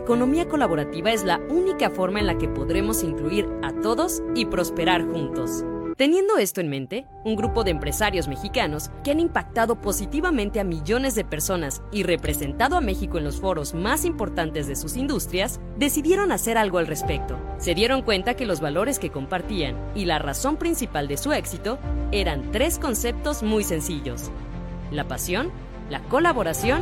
Economía colaborativa es la única forma en la que podremos incluir a todos y prosperar juntos. Teniendo esto en mente, un grupo de empresarios mexicanos que han impactado positivamente a millones de personas y representado a México en los foros más importantes de sus industrias, decidieron hacer algo al respecto. Se dieron cuenta que los valores que compartían y la razón principal de su éxito eran tres conceptos muy sencillos. La pasión, la colaboración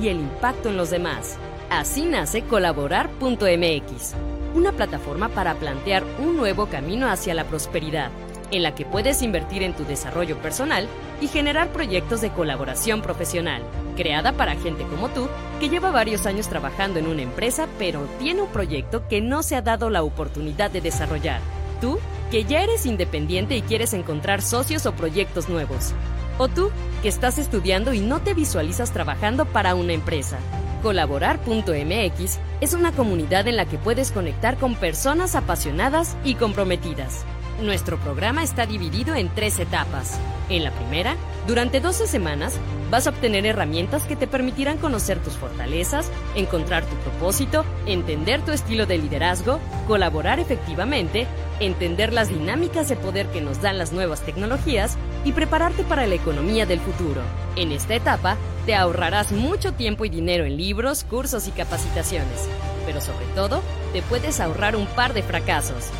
y el impacto en los demás. Así nace colaborar.mx, una plataforma para plantear un nuevo camino hacia la prosperidad, en la que puedes invertir en tu desarrollo personal y generar proyectos de colaboración profesional, creada para gente como tú que lleva varios años trabajando en una empresa pero tiene un proyecto que no se ha dado la oportunidad de desarrollar. Tú, que ya eres independiente y quieres encontrar socios o proyectos nuevos. O tú, que estás estudiando y no te visualizas trabajando para una empresa. Colaborar.mx es una comunidad en la que puedes conectar con personas apasionadas y comprometidas. Nuestro programa está dividido en tres etapas. En la primera, durante 12 semanas, vas a obtener herramientas que te permitirán conocer tus fortalezas, encontrar tu propósito, entender tu estilo de liderazgo, colaborar efectivamente, entender las dinámicas de poder que nos dan las nuevas tecnologías y prepararte para la economía del futuro. En esta etapa, te ahorrarás mucho tiempo y dinero en libros, cursos y capacitaciones, pero sobre todo, te puedes ahorrar un par de fracasos.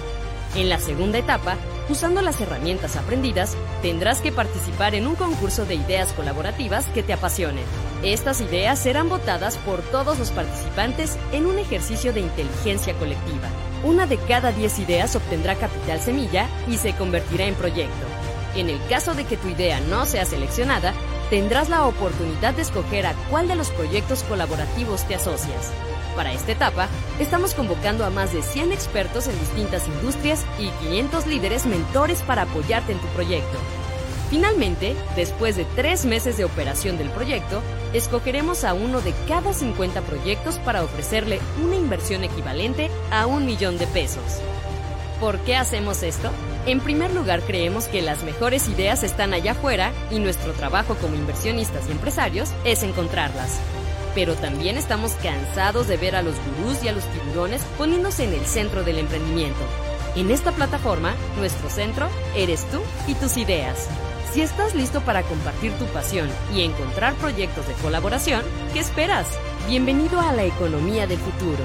En la segunda etapa, usando las herramientas aprendidas, tendrás que participar en un concurso de ideas colaborativas que te apasionen. Estas ideas serán votadas por todos los participantes en un ejercicio de inteligencia colectiva. Una de cada 10 ideas obtendrá capital semilla y se convertirá en proyecto. En el caso de que tu idea no sea seleccionada, tendrás la oportunidad de escoger a cuál de los proyectos colaborativos te asocias. Para esta etapa, estamos convocando a más de 100 expertos en distintas industrias y 500 líderes mentores para apoyarte en tu proyecto. Finalmente, después de tres meses de operación del proyecto, escogeremos a uno de cada 50 proyectos para ofrecerle una inversión equivalente a un millón de pesos. ¿Por qué hacemos esto? En primer lugar, creemos que las mejores ideas están allá afuera y nuestro trabajo como inversionistas y empresarios es encontrarlas. Pero también estamos cansados de ver a los gurús y a los tiburones poniéndose en el centro del emprendimiento. En esta plataforma, nuestro centro eres tú y tus ideas. Si estás listo para compartir tu pasión y encontrar proyectos de colaboración, ¿qué esperas? Bienvenido a la economía del futuro.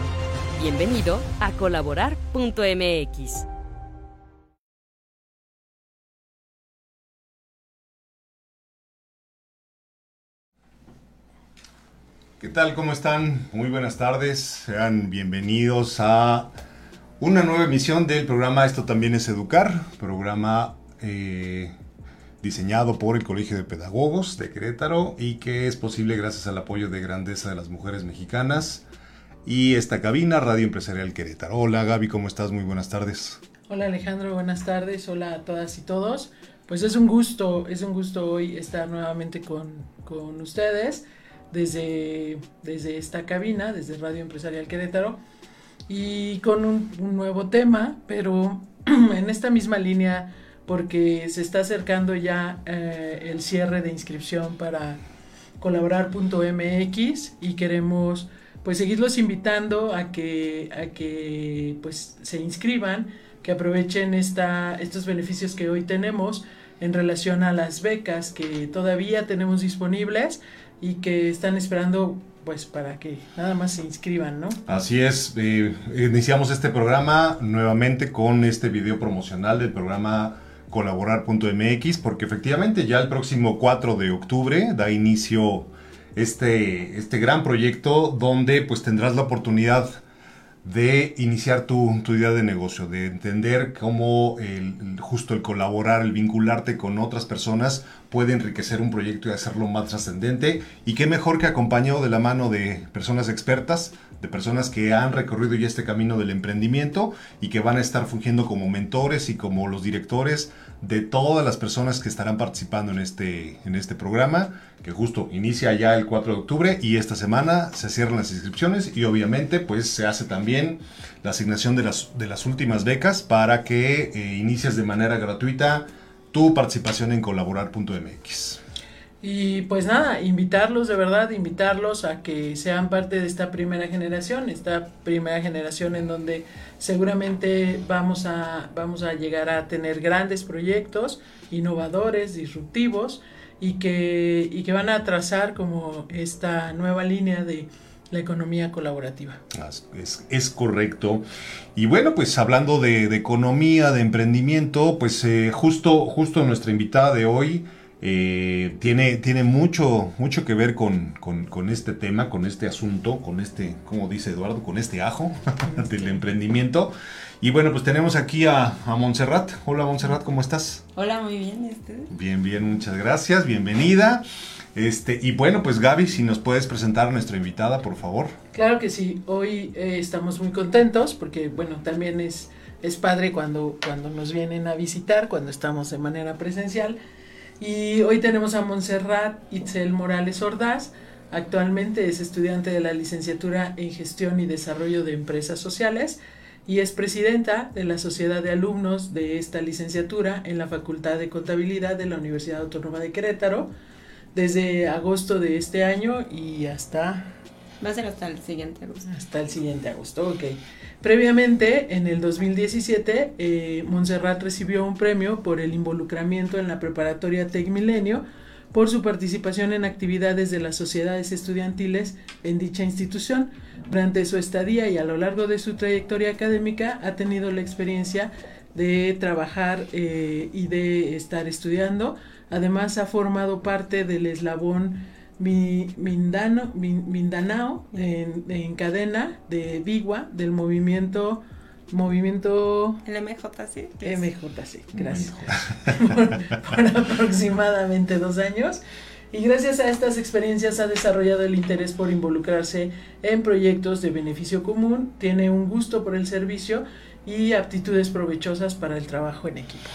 Bienvenido a colaborar.mx. ¿Qué tal? ¿Cómo están? Muy buenas tardes. Sean bienvenidos a una nueva emisión del programa Esto también es Educar, programa eh, diseñado por el Colegio de Pedagogos de Querétaro y que es posible gracias al apoyo de Grandeza de las Mujeres Mexicanas y esta cabina Radio Empresarial Querétaro. Hola Gaby, ¿cómo estás? Muy buenas tardes. Hola Alejandro, buenas tardes. Hola a todas y todos. Pues es un gusto, es un gusto hoy estar nuevamente con, con ustedes desde, desde esta cabina, desde Radio Empresarial Querétaro, y con un, nuevo tema, pero en esta misma línea porque se está acercando ya eh, el cierre de inscripción para colaborar.mx y queremos pues seguirlos invitando a que, a que pues se inscriban, que aprovechen esta, estos beneficios que hoy tenemos en relación a las becas que todavía tenemos disponibles y que están esperando pues para que nada más se inscriban, ¿no? Así es, eh, iniciamos este programa nuevamente con este video promocional del programa colaborar.mx porque efectivamente ya el próximo 4 de octubre da inicio este, este gran proyecto donde pues tendrás la oportunidad de iniciar tu, tu, idea de negocio, de entender cómo el, justo el colaborar, el vincularte con otras personas puede enriquecer un proyecto y hacerlo más trascendente. Y qué mejor que acompañado de la mano de personas expertas, de personas que han recorrido ya este camino del emprendimiento y que van a estar fungiendo como mentores y como los directores de todas las personas que estarán participando en este, en este programa, que justo inicia ya el 4 de octubre y esta semana se cierran las inscripciones y obviamente pues se hace también la asignación de las, de las últimas becas para que eh, inicies de manera gratuita tu participación en colaborar.mx. Y pues nada, invitarlos de verdad, invitarlos a que sean parte de esta primera generación, esta primera generación en donde seguramente vamos a, vamos a llegar a tener grandes proyectos innovadores, disruptivos y que, y que van a trazar como esta nueva línea de la economía colaborativa. Es, es correcto. Y bueno, pues hablando de, de economía, de emprendimiento, pues eh, justo, justo nuestra invitada de hoy, eh, tiene, tiene mucho, mucho que ver con, este tema, con este asunto, con este, como dice Eduardo, con este ajo del emprendimiento. Y bueno, pues tenemos aquí a, a Montserrat. Hola Montserrat, ¿cómo estás? Hola, muy bien, ¿y Bien, bien, muchas gracias, bienvenida. Este, y bueno, pues Gaby, si nos puedes presentar a nuestra invitada, por favor. Claro que sí, hoy eh, estamos muy contentos porque, bueno, también es, es padre cuando, cuando nos vienen a visitar, cuando estamos de manera presencial. Y hoy tenemos a Montserrat Itzel Morales Ordaz. Actualmente es estudiante de la licenciatura en Gestión y Desarrollo de Empresas Sociales y es presidenta de la Sociedad de Alumnos de esta licenciatura en la Facultad de Contabilidad de la Universidad Autónoma de Querétaro desde agosto de este año y hasta... Va a ser hasta el siguiente agosto. Hasta el siguiente agosto, ok. Previamente, en el 2017, eh, Montserrat recibió un premio por el involucramiento en la preparatoria Tec Milenio por su participación en actividades de las sociedades estudiantiles en dicha institución. Durante su estadía y a lo largo de su trayectoria académica ha tenido la experiencia de trabajar eh, y de estar estudiando. Además ha formado parte del eslabón Mindano, Mindanao en, cadena de Bigua del movimiento movimiento el MJC MJC gracias por, aproximadamente dos años. Y gracias a estas experiencias ha desarrollado el interés por involucrarse en proyectos de beneficio común tiene un gusto por el servicio y aptitudes provechosas para el trabajo en equipo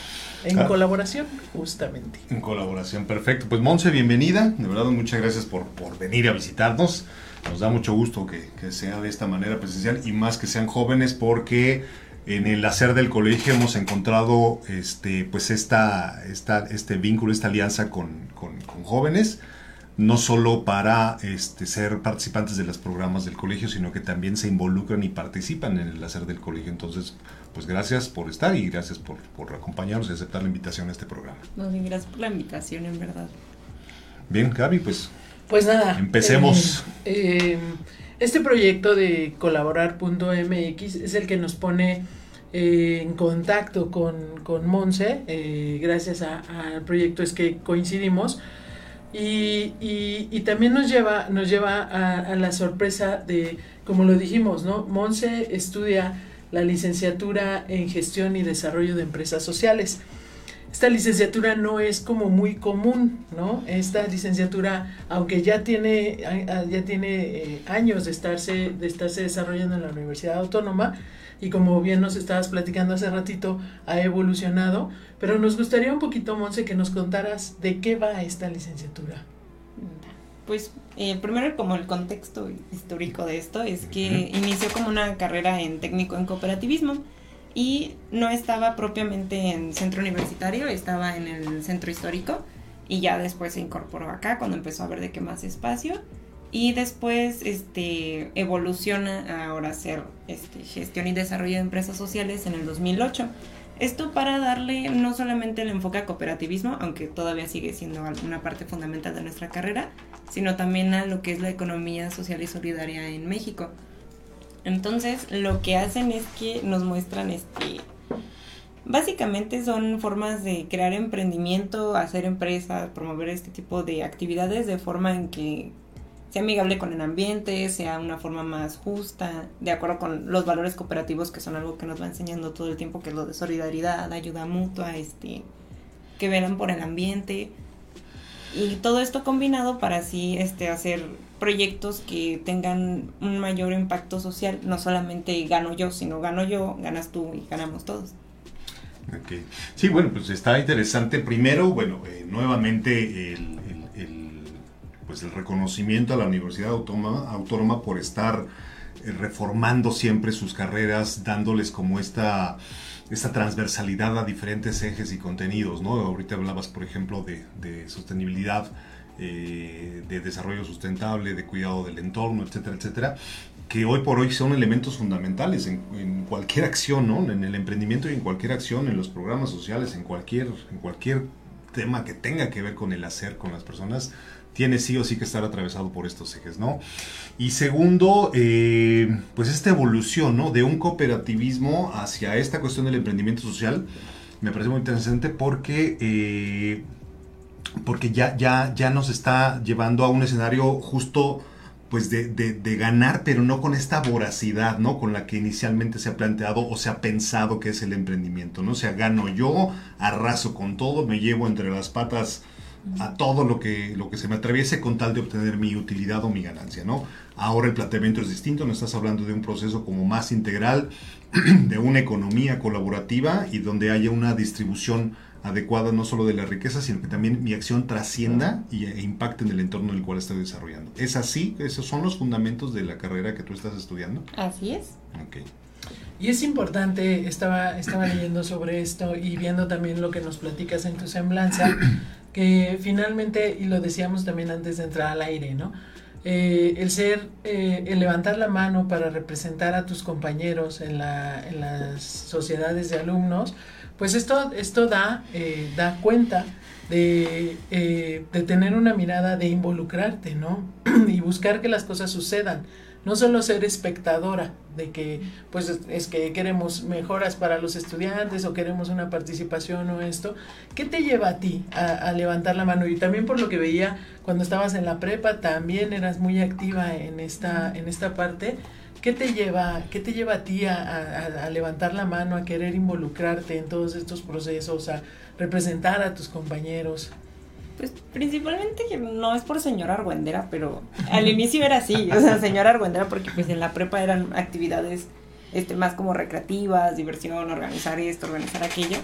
en ah. colaboración, justamente. En colaboración, perfecto. Pues Monse, bienvenida. De verdad, muchas gracias por, venir a visitarnos. Nos da mucho gusto que, sea de esta manera presencial y más que sean jóvenes porque en el hacer del colegio hemos encontrado este, pues esta, esta, este vínculo, esta alianza con, con, con jóvenes no solo para este, ser participantes de los programas del colegio, sino que también se involucran y participan en el hacer del colegio. Entonces, pues gracias por estar y gracias por, acompañarnos y aceptar la invitación a este programa. No, gracias por la invitación, en verdad. Bien, Gaby, pues. Pues nada. Empecemos. Eh, eh, este proyecto de colaborar.mx es el que nos pone eh, en contacto con, con Monse. gracias al proyecto es que coincidimos y, y, también nos lleva, nos lleva a, la sorpresa de, como lo dijimos, ¿no? Monse estudia la licenciatura en gestión y desarrollo de empresas sociales. Esta licenciatura no es como muy común, ¿no? Esta licenciatura, aunque ya tiene, ya tiene eh, años de estarse, de estarse desarrollando en la Universidad Autónoma, y como bien nos estabas platicando hace ratito, ha evolucionado, pero nos gustaría un poquito, Monse, que nos contaras de qué va esta licenciatura. Pues eh, primero como el contexto histórico de esto es que inició como una carrera en técnico en cooperativismo. y no estaba propiamente en centro universitario, estaba en el centro histórico y ya después se incorporó acá cuando empezó a ver de qué más espacio y después este evoluciona ahora a ser este, gestión y desarrollo de empresas sociales en el 2008. Esto para darle no solamente el enfoque a cooperativismo, aunque todavía sigue siendo una parte fundamental de nuestra carrera, sino también a lo que es la economía social y solidaria en México. Entonces, lo que hacen es que nos muestran este básicamente son formas de crear emprendimiento, hacer empresas, promover este tipo de actividades de forma en que sea amigable con el ambiente, sea una forma más justa, de acuerdo con los valores cooperativos que son algo que nos va enseñando todo el tiempo, que es lo de solidaridad, ayuda mutua, este, que velan por el ambiente. Y todo esto combinado para así este, hacer proyectos que tengan un mayor impacto social, no solamente gano yo, sino gano yo, ganas tú y ganamos todos. Sí, bueno, pues está interesante. Primero, bueno, eh, nuevamente el, pues el reconocimiento a la Universidad Autónoma, por estar eh, reformando siempre sus carreras, dándoles como esta, esta transversalidad a diferentes ejes y contenidos, ¿no? Ahorita hablabas, por ejemplo, de, sostenibilidad, eh, de desarrollo sustentable, de cuidado del entorno, etcétera, etcétera, que hoy por hoy son elementos fundamentales en, en, cualquier acción, ¿no? En el emprendimiento y en cualquier acción, en los programas sociales, en cualquier, en cualquier tema que tenga que ver con el hacer con las personas, tiene sí o sí que estar atravesado por estos ejes, ¿no? Y segundo, eh, pues esta evolución, ¿no? De un cooperativismo hacia esta cuestión del emprendimiento social, me parece muy interesante porque, eh, porque ya, ya, ya nos está llevando a un escenario justo pues de, de, ganar, pero no con esta voracidad, ¿no? Con la que inicialmente se ha planteado o se ha pensado que es el emprendimiento, ¿no? O sea, gano yo, arraso con todo, me llevo entre las patas a todo lo que, lo que se me atraviese con tal de obtener mi utilidad o mi ganancia, ¿no? Ahora el planteamiento es distinto, no estás hablando de un proceso como más integral, de una economía colaborativa y donde haya una distribución adecuada no solo de la riqueza, sino que también mi acción trascienda y, e impacte en el entorno en el cual estoy desarrollando. ¿Es así? ¿Esos son los fundamentos de la carrera que tú estás estudiando? Así es. Okay. Y es importante, estaba, estaba leyendo sobre esto y viendo también lo que nos platicas en tu semblanza, que finalmente, y lo decíamos también antes de entrar al aire, ¿no? Eh, el ser, eh, el levantar la mano para representar a tus compañeros en, la, en las sociedades de alumnos, pues esto, esto da, eh, da cuenta de, de tener una mirada de involucrarte, ¿no? y buscar que las cosas sucedan no solo ser espectadora de que pues es que queremos mejoras para los estudiantes o queremos una participación o esto, ¿qué te lleva a ti a, levantar la mano? Y también por lo que veía cuando estabas en la prepa, también eras muy activa en esta, en esta parte. ¿Qué te lleva, qué te lleva a ti a, a levantar la mano, a querer involucrarte en todos estos procesos, a representar a tus compañeros? Pues principalmente no es por señora argüendera, pero al inicio era así, o sea, señora argüendera porque pues en la prepa eran actividades este más como recreativas, diversión, organizar esto, organizar aquello.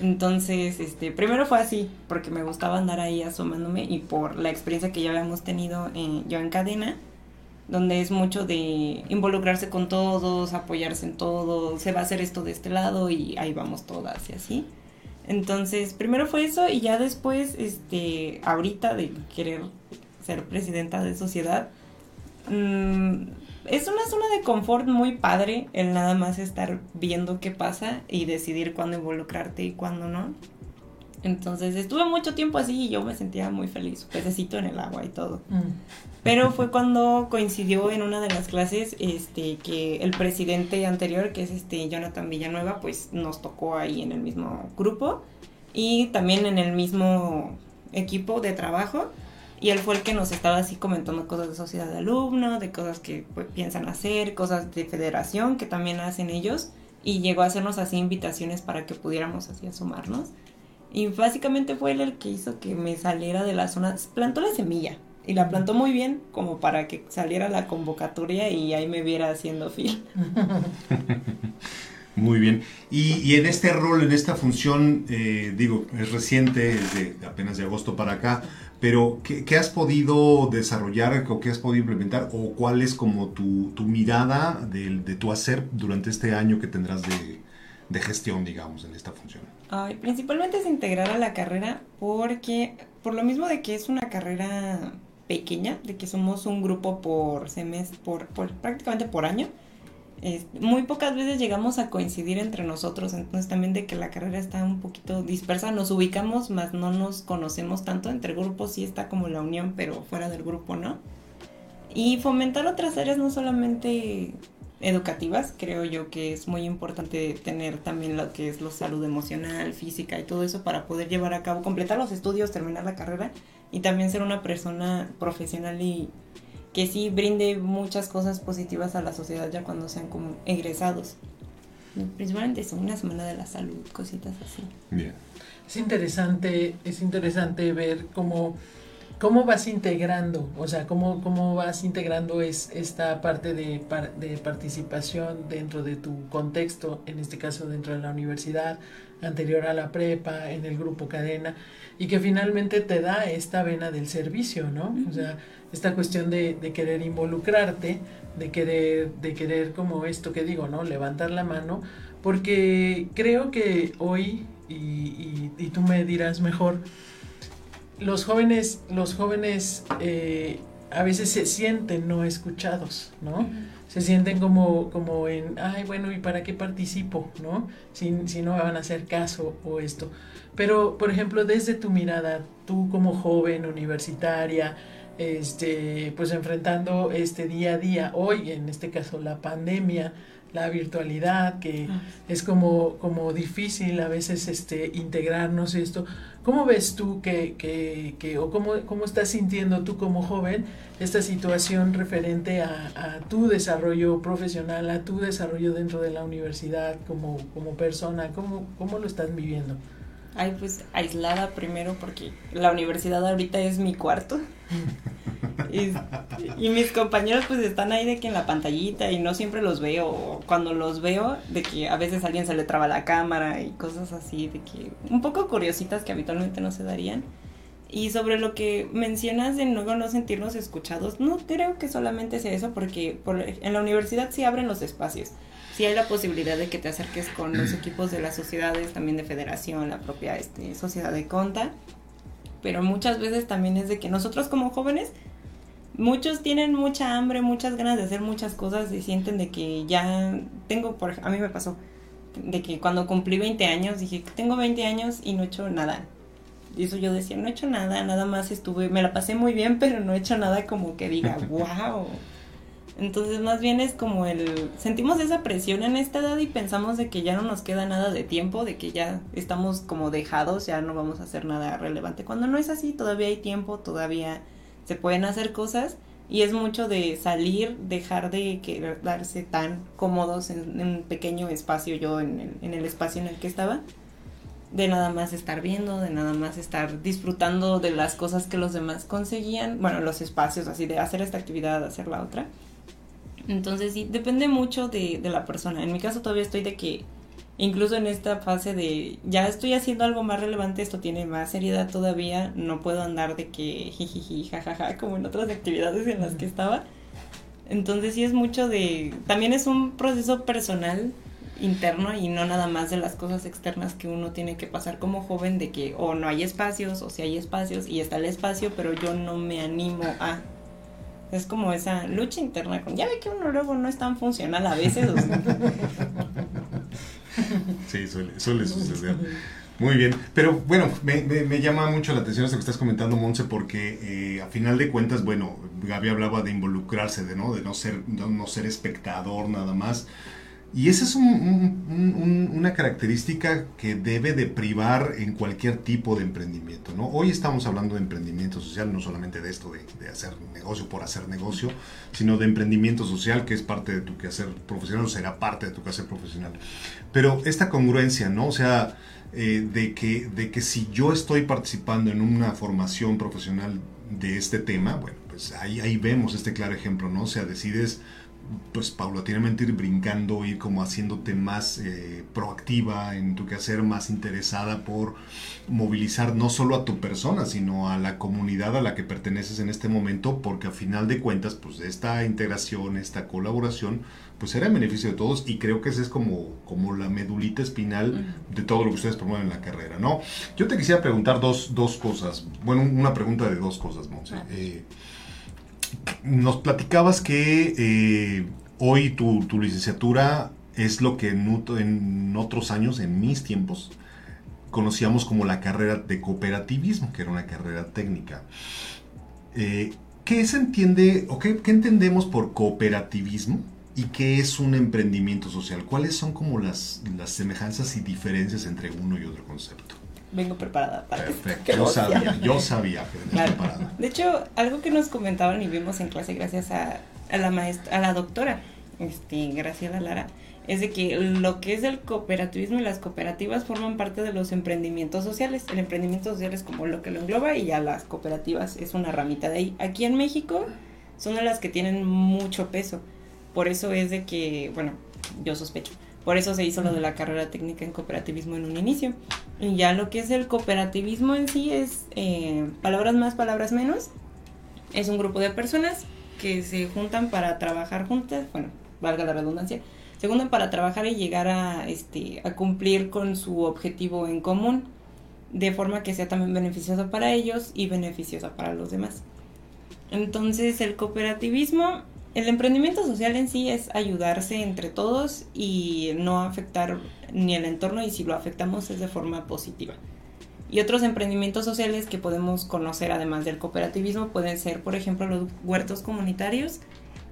Entonces, este, primero fue así, porque me gustaba andar ahí asomándome y por la experiencia que ya habíamos tenido en, yo en cadena, donde es mucho de involucrarse con todos, apoyarse en todo, se va a hacer esto de este lado y ahí vamos todas y así. Entonces, primero fue eso y ya después, este, ahorita de querer ser presidenta de sociedad, mm, es una zona de confort muy padre el nada más estar viendo qué pasa y decidir cuándo involucrarte y cuándo no. Entonces estuve mucho tiempo así y yo me sentía muy feliz, pececito en el agua y todo. Mm. Pero fue cuando coincidió en una de las clases este que el presidente anterior, que es este Jonathan Villanueva, pues nos tocó ahí en el mismo grupo y también en el mismo equipo de trabajo. Y él fue el que nos estaba así comentando cosas de sociedad de alumnos, de cosas que pues, piensan hacer, cosas de federación que también hacen ellos. Y llegó a hacernos así invitaciones para que pudiéramos así asomarnos. Y básicamente fue él el que hizo que me saliera de la zona, plantó la semilla y la plantó muy bien como para que saliera la convocatoria y ahí me viera haciendo fil. Muy bien. Y, en este rol, en esta función, eh, digo, es reciente, es de apenas de agosto para acá, pero ¿qué, has podido desarrollar o qué has podido implementar o cuál es como tu, tu mirada de, de, tu hacer durante este año que tendrás de, de gestión, digamos, en esta función? Ay, principalmente es integrar a la carrera porque, por lo mismo de que es una carrera pequeña, de que somos un grupo por semestre, por, prácticamente por año, muy pocas veces llegamos a coincidir entre nosotros, entonces también de que la carrera está un poquito dispersa, nos ubicamos, más no nos conocemos tanto, entre grupos sí está como la unión, pero fuera del grupo no. Y fomentar otras áreas no solamente educativas, creo yo que es muy importante tener también lo que es la salud emocional, física y todo eso para poder llevar a cabo, completar los estudios, terminar la carrera y también ser una persona profesional y que sí brinde muchas cosas positivas a la sociedad ya cuando sean como egresados. Principalmente es una semana de la salud, cositas así. Bien. Es interesante, es interesante ver cómo, cómo vas integrando, o sea, cómo, cómo vas integrando es, esta parte de, de participación dentro de tu contexto, en este caso dentro de la universidad, anterior a la prepa, en el grupo cadena, y que finalmente te da esta vena del servicio, ¿no? O sea, esta cuestión de, de, querer involucrarte, de querer, de querer como esto que digo, ¿no? Levantar la mano, porque creo que hoy, y, y, tú me dirás mejor, los jóvenes, los jóvenes eh, a veces se sienten no escuchados, ¿no? Se sienten como, como en, ay, bueno, ¿y para qué participo, no? Si, si no me van a hacer caso o esto. Pero, por ejemplo, desde tu mirada, tú como joven universitaria, este, pues enfrentando este día a día, hoy en este caso la pandemia, la virtualidad, que ah. es como, como difícil a veces este, integrarnos esto. ¿Cómo ves tú que, que, que o cómo, cómo, estás sintiendo tú como joven esta situación referente a, a, tu desarrollo profesional, a tu desarrollo dentro de la universidad como, como persona? ¿Cómo, ¿Cómo lo estás viviendo? Ay, pues aislada primero porque la universidad ahorita es mi cuarto. Y, y, mis compañeros pues están ahí de que en la pantallita y no siempre los veo. Cuando los veo, de que a veces a alguien se le traba la cámara y cosas así, de que un poco curiositas que habitualmente no se darían. Y sobre lo que mencionas de luego no sentirnos escuchados, no creo que solamente sea eso, porque por, en la universidad sí abren los espacios sí hay la posibilidad de que te acerques con los equipos de las sociedades, también de federación, la propia este, sociedad de conta, pero muchas veces también es de que nosotros como jóvenes, muchos tienen mucha hambre, muchas ganas de hacer muchas cosas y sienten de que ya tengo, por a mí me pasó, de que cuando cumplí 20 años dije, tengo 20 años y no he hecho nada. Y eso yo decía, no he hecho nada, nada más estuve, me la pasé muy bien, pero no he hecho nada como que diga, wow. Entonces más bien es como el sentimos esa presión en esta edad y pensamos de que ya no nos queda nada de tiempo, de que ya estamos como dejados, ya no vamos a hacer nada relevante. Cuando no es así, todavía hay tiempo, todavía se pueden hacer cosas y es mucho de salir, dejar de quedarse tan cómodos en, un pequeño espacio, yo en el, en el espacio en el que estaba, de nada más estar viendo, de nada más estar disfrutando de las cosas que los demás conseguían, bueno, los espacios así de hacer esta actividad, hacer la otra entonces sí, depende mucho de, la persona. En mi caso todavía estoy de que incluso en esta fase de ya estoy haciendo algo más relevante, esto tiene más seriedad todavía, no puedo andar de que jijiji, jajaja, como en otras actividades en las que estaba. Entonces sí es mucho de, también es un proceso personal interno y no nada más de las cosas externas que uno tiene que pasar como joven de que o no hay espacios o si hay espacios y está el espacio, pero yo no me animo a es como esa lucha interna con, ya ve que uno luego no es tan funcional a veces. sí, suele, suele suceder. Muy bien, pero bueno, me, me, llama mucho la atención eso que estás comentando, Monse, porque eh, a final de cuentas, bueno, Gaby hablaba de involucrarse, de no, de no ser, no ser espectador nada más. Y esa es una característica que debe de privar en cualquier tipo de emprendimiento. ¿no? Hoy estamos hablando de emprendimiento social, no solamente de esto de, hacer negocio por hacer negocio, sino de emprendimiento social, que es parte de tu quehacer profesional o será parte de tu quehacer profesional. Pero esta congruencia, ¿no? O sea, eh, de, que, de que si yo estoy participando en una formación profesional de este tema, bueno, pues ahí, ahí vemos este claro ejemplo, ¿no? O sea, decides pues paulatinamente ir brincando, ir como haciéndote más eh, proactiva en tu quehacer, más interesada por movilizar no solo a tu persona, sino a la comunidad a la que perteneces en este momento, porque a final de cuentas, pues esta integración, esta colaboración, pues será en beneficio de todos y creo que esa es como, como la medulita espinal de todo lo que ustedes promueven en la carrera, ¿no? Yo te quisiera preguntar dos, dos cosas, bueno, una pregunta de dos cosas, Monse. Eh, nos platicabas que eh, hoy tu, tu, licenciatura es lo que en, otros años, en mis tiempos, conocíamos como la carrera de cooperativismo, que era una carrera técnica. Eh, ¿Qué se entiende o qué, qué, entendemos por cooperativismo y qué es un emprendimiento social? ¿Cuáles son como las, las semejanzas y diferencias entre uno y otro concepto? Vengo preparada para Perfecto. Yo sabía, yo sabía que venías preparada. De hecho, algo que nos comentaban y vimos en clase gracias a, a la maestra, a la doctora, este, Graciela Lara, es de que lo que es el cooperativismo y las cooperativas forman parte de los emprendimientos sociales. El emprendimiento social es como lo que lo engloba y ya las cooperativas es una ramita de ahí. Aquí en México son de las que tienen mucho peso. Por eso es de que, bueno, yo sospecho por eso se hizo lo de la carrera técnica en cooperativismo en un inicio. Y ya lo que es el cooperativismo en sí es eh, palabras más, palabras menos. Es un grupo de personas que se juntan para trabajar juntas, bueno, valga la redundancia, se juntan para trabajar y llegar a, este, a cumplir con su objetivo en común, de forma que sea también beneficiosa para ellos y beneficiosa para los demás. Entonces el cooperativismo el emprendimiento social en sí es ayudarse entre todos y no afectar ni el entorno y si lo afectamos es de forma positiva. Y otros emprendimientos sociales que podemos conocer además del cooperativismo pueden ser, por ejemplo, los huertos comunitarios,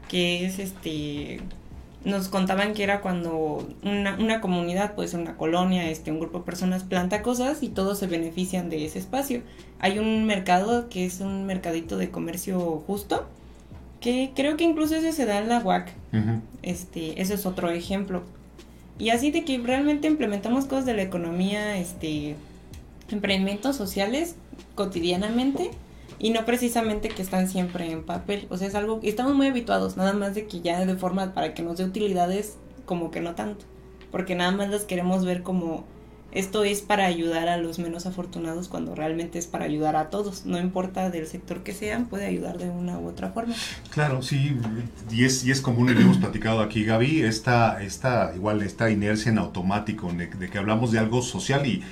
que es este nos contaban que era cuando una, una comunidad, pues una colonia, este, un grupo de personas planta cosas y todos se benefician de ese espacio. Hay un mercado que es un mercadito de comercio justo, que creo que incluso ese se da en la UAC. Este, ese es otro ejemplo. Y así de que realmente implementamos cosas de la economía, este, emprendimientos sociales cotidianamente y no precisamente que están siempre en papel. O sea, es algo que estamos muy habituados, nada más de que ya de forma para que nos dé utilidades, como que no tanto. Porque nada más las queremos ver como esto es para ayudar a los menos afortunados cuando realmente es para ayudar a todos. No importa del sector que sean, puede ayudar de una u otra forma. Claro, sí, y es, y es común, y lo hemos platicado aquí, Gaby, esta, esta, igual esta inercia en automático, de que hablamos de algo social y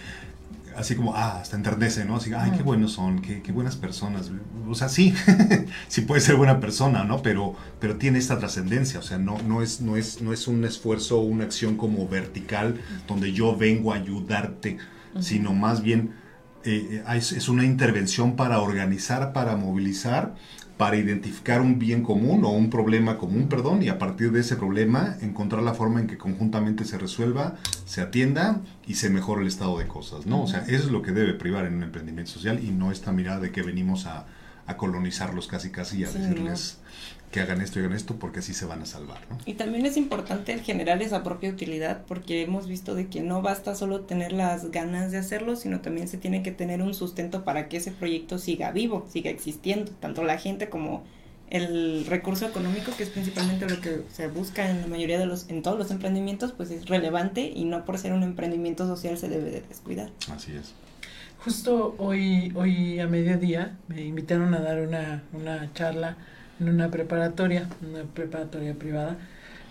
así como, ah, hasta enternece, ¿no? Así, ay, qué buenos son, qué, qué buenas personas. O sea, sí, sí puede ser buena persona, ¿no? Pero, pero tiene esta trascendencia, o sea, no, no, es, no, es, no es un esfuerzo o una acción como vertical donde yo vengo a ayudarte, sino más bien eh, eh, es, es, una intervención para organizar, para movilizar para identificar un bien común o un problema común, perdón, y a partir de ese problema encontrar la forma en que conjuntamente se resuelva, se atienda y se mejore el estado de cosas, ¿no? O sea, eso es lo que debe privar en un emprendimiento social y no esta mirada de que venimos a, a colonizarlos casi casi y a decirles que hagan esto y hagan esto porque así se van a salvar. ¿no? Y también es importante generar esa propia utilidad porque hemos visto de que no basta solo tener las ganas de hacerlo, sino también se tiene que tener un sustento para que ese proyecto siga vivo, siga existiendo, tanto la gente como el recurso económico, que es principalmente lo que se busca en la mayoría de los, en todos los emprendimientos, pues es relevante y no por ser un emprendimiento social se debe de descuidar. Así es. Justo hoy, hoy a mediodía me invitaron a dar una, una charla en una preparatoria, una preparatoria privada,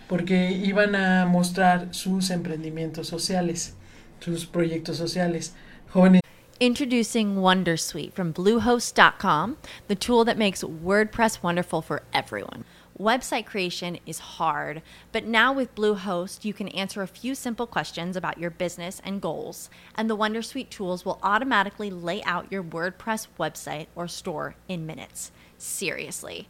porque iban a mostrar sus emprendimientos sociales, sus proyectos sociales. Jóvenes. Introducing Wondersuite from Bluehost.com, the tool that makes WordPress wonderful for everyone. Website creation is hard, but now with Bluehost, you can answer a few simple questions about your business and goals, and the Wondersuite tools will automatically lay out your WordPress website or store in minutes. Seriously.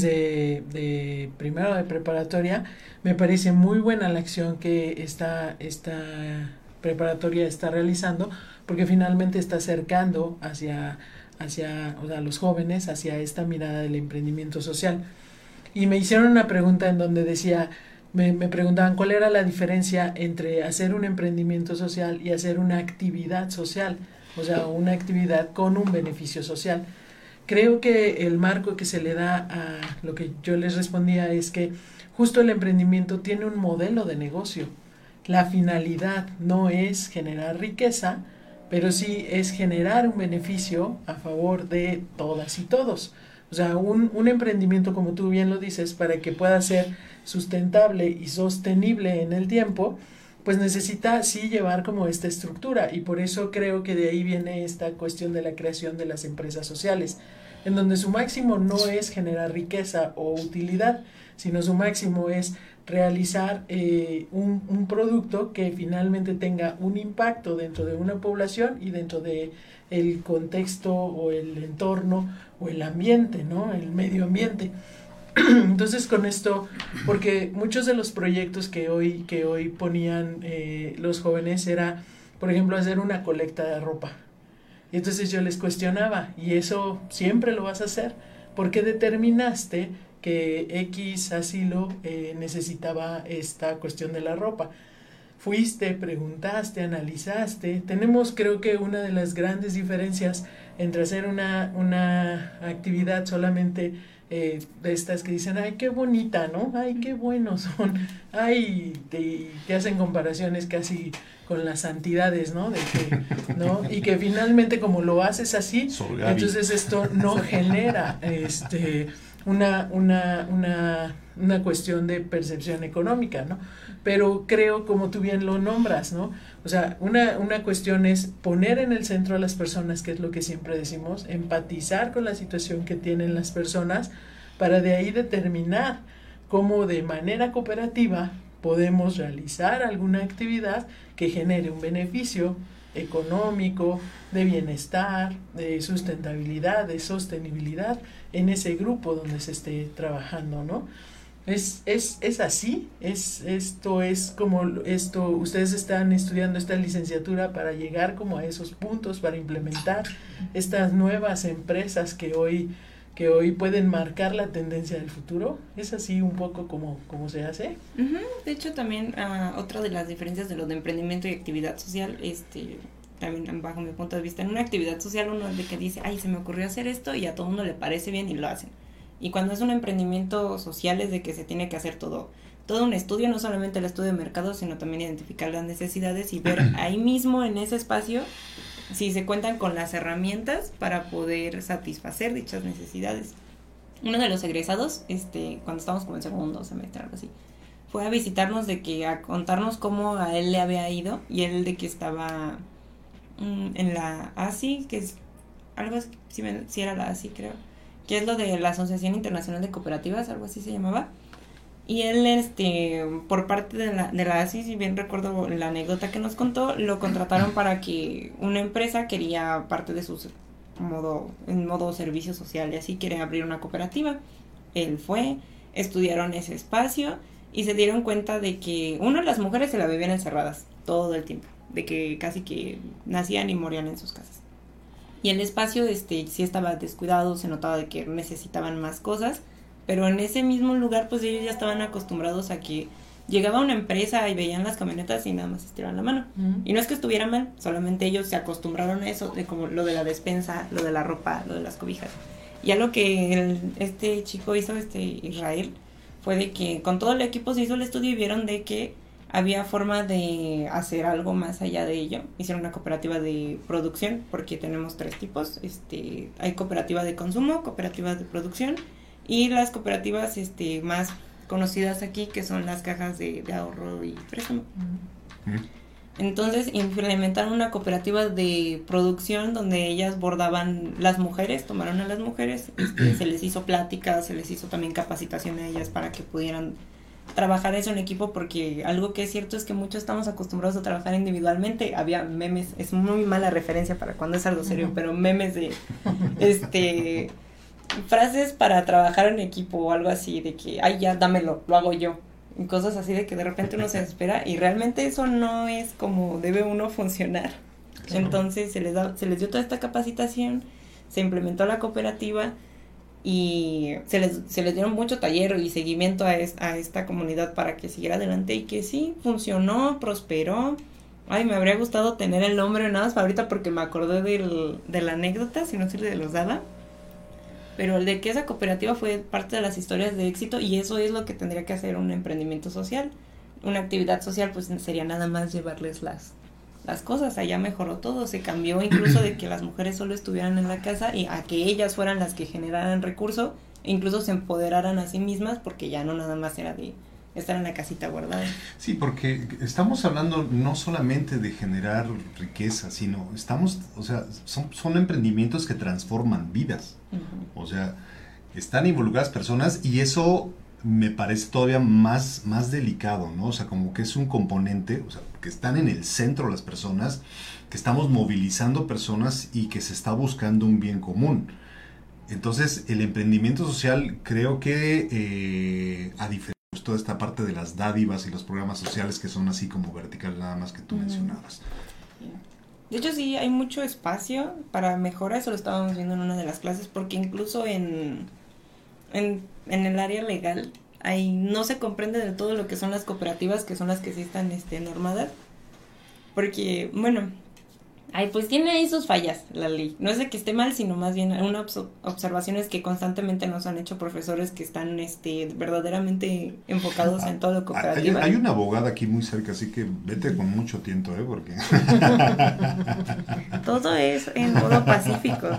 De, primero de preparatoria, me parece muy buena la acción que esta, esta preparatoria está realizando, porque finalmente está acercando hacia, hacia o sea, los jóvenes, hacia esta mirada del emprendimiento social. Y me hicieron una pregunta en donde decía, me, me, preguntaban cuál era la diferencia entre hacer un emprendimiento social y hacer una actividad social, o sea, una actividad con un beneficio social. Creo que el marco que se le da a lo que yo les respondía es que justo el emprendimiento tiene un modelo de negocio. La finalidad no es generar riqueza, pero sí es generar un beneficio a favor de todas y todos. O sea, un, un, emprendimiento, como tú bien lo dices, para que pueda ser sustentable y sostenible en el tiempo, pues necesita sí llevar como esta estructura y por eso creo que de ahí viene esta cuestión de la creación de las empresas sociales, en donde su máximo no es generar riqueza o utilidad, sino su máximo es realizar eh, un, un, producto que finalmente tenga un impacto dentro de una población y dentro de el contexto o el entorno o el ambiente, ¿no? El medio ambiente. Entonces con esto, porque muchos de los proyectos que hoy, que hoy ponían eh, los jóvenes era, por ejemplo, hacer una colecta de ropa. Y entonces yo les cuestionaba, ¿y eso siempre lo vas a hacer? ¿Por qué determinaste que X asilo eh, necesitaba esta cuestión de la ropa? Fuiste, preguntaste, analizaste. Tenemos creo que una de las grandes diferencias entre hacer una, una actividad solamente eh, de estas que dicen, ay, qué bonita, ¿no? Ay, qué buenos son. Ay, te, te, hacen comparaciones casi con las santidades, ¿no? De que, ¿no? Y que finalmente como lo haces así, entonces esto no genera este una, una, una, una cuestión de percepción económica, ¿no? Pero creo, como tú bien lo nombras, ¿no? O sea, una, una cuestión es poner en el centro a las personas, que es lo que siempre decimos, empatizar con la situación que tienen las personas, para de ahí determinar cómo de manera cooperativa podemos realizar alguna actividad que genere un beneficio económico, de bienestar, de sustentabilidad, de sostenibilidad en ese grupo donde se esté trabajando, ¿no? Es, es, es así, es, esto es como esto, ustedes están estudiando esta licenciatura para llegar como a esos puntos, para implementar estas nuevas empresas que hoy, que hoy pueden marcar la tendencia del futuro. Es así un poco como, como se hace. Uh. De hecho, también uh, otra de las diferencias de lo de emprendimiento y actividad social, este también bajo mi punto de vista, en una actividad social uno de que dice, ay, se me ocurrió hacer esto y a todo mundo le parece bien y lo hacen. Y cuando es un emprendimiento social es de que se tiene que hacer todo, todo un estudio, no solamente el estudio de mercado, sino también identificar las necesidades y ver ahí mismo en ese espacio si se cuentan con las herramientas para poder satisfacer dichas necesidades. Uno de los egresados, este, cuando estábamos como en segundo semestre, algo así, fue a visitarnos de que a contarnos cómo a él le había ido y él de que estaba mmm, en la ASI, que es algo así, si, me, si era la ASI creo que es lo de la Asociación Internacional de Cooperativas, algo así se llamaba. Y él, este, por parte de la, de la ASI, si bien recuerdo la anécdota que nos contó, lo contrataron para que una empresa quería parte de su modo, en modo servicio social y así quería abrir una cooperativa. Él fue, estudiaron ese espacio y se dieron cuenta de que, uno, las mujeres se la vivían encerradas todo el tiempo, de que casi que nacían y morían en sus casas y el espacio este sí estaba descuidado, se notaba de que necesitaban más cosas, pero en ese mismo lugar pues ellos ya estaban acostumbrados a que llegaba una empresa y veían las camionetas y nada más estiraban la mano. Y no es que estuviera mal, solamente ellos se acostumbraron a eso, de como lo de la despensa, lo de la ropa, lo de las cobijas. Y algo que el- este chico hizo, este Israel, fue de que con todo el equipo se hizo el estudio y vieron de que había forma de hacer algo más allá de ello. Hicieron una cooperativa de producción, porque tenemos tres tipos. Este, hay cooperativa de consumo, cooperativa de producción y las cooperativas este, más conocidas aquí, que son las cajas de, de ahorro y préstamo. Entonces implementaron una cooperativa de producción donde ellas bordaban las mujeres, tomaron a las mujeres, este, se les hizo pláticas, se les hizo también capacitación a ellas para que pudieran trabajar eso en equipo porque algo que es cierto es que muchos estamos acostumbrados a trabajar individualmente. Había memes, es muy mala referencia para cuando es algo serio, pero memes de este frases para trabajar en equipo o algo así de que, ay, ya dámelo, lo hago yo. Y cosas así de que de repente uno se desespera y realmente eso no es como debe uno funcionar. Entonces se les, da, se les dio toda esta capacitación, se implementó la cooperativa y se les, se les dieron mucho taller y seguimiento a, es- a esta comunidad para que siguiera adelante y que sí, funcionó, prosperó. Ay, me habría gustado tener el nombre nada más ahorita porque me acordé del, de la anécdota, si no se de los daba. Pero el de que esa cooperativa fue parte de las historias de éxito y eso es lo que tendría que hacer un emprendimiento social. Una actividad social pues sería nada más llevarles las, las cosas. Allá mejoró todo, se cambió incluso de que las mujeres solo estuvieran en la casa y a que ellas fueran las que generaran recurso e incluso se empoderaran a sí mismas porque ya no nada más era de estar en la casita guardada. Sí, porque estamos hablando no solamente de generar riqueza, sino estamos, o sea, son, son emprendimientos que transforman vidas. O sea, están involucradas personas y eso me parece todavía más, más delicado, ¿no? O sea, como que es un componente, o sea, que están en el centro las personas, que estamos movilizando personas y que se está buscando un bien común. Entonces, el emprendimiento social creo que, eh, a diferencia de toda esta parte de las dádivas y los programas sociales que son así como vertical, nada más que tú mencionabas. De hecho, sí, hay mucho espacio para mejora, eso lo estábamos viendo en una de las clases, porque incluso en, en, en el área legal ahí no se comprende de todo lo que son las cooperativas, que son las que sí están este, normadas. Porque, bueno, ay, pues tiene ahí sus fallas la ley. No es de que esté mal, sino más bien unas obs- observaciones que constantemente nos han hecho profesores que están este, verdaderamente enfocados en todo lo Hay, cooperativo. hay una abogada aquí muy cerca, así que vete con mucho tiento, ¿eh? Porque... Todo es en modo pacífico.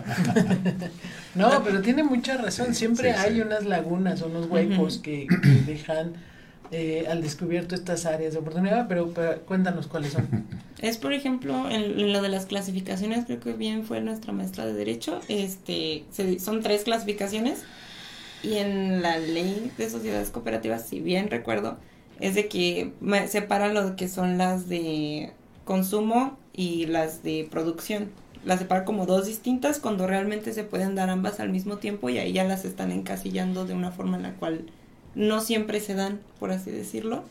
No, pero tiene mucha razón. Sí, Siempre sí, hay sí. unas lagunas, unos huecos que, que dejan eh, al descubierto estas áreas de oportunidad, pero, cuéntanos cuáles son. Es, por ejemplo, en, lo de las clasificaciones, creo que bien fue nuestra maestra de Derecho, este, se- son tres clasificaciones, y en la ley de sociedades cooperativas, si bien recuerdo, es de que separan lo que son las de consumo y las de producción. Las separan como dos distintas cuando realmente se pueden dar ambas al mismo tiempo y ahí ya las están encasillando de una forma en la cual no siempre se dan, por así decirlo.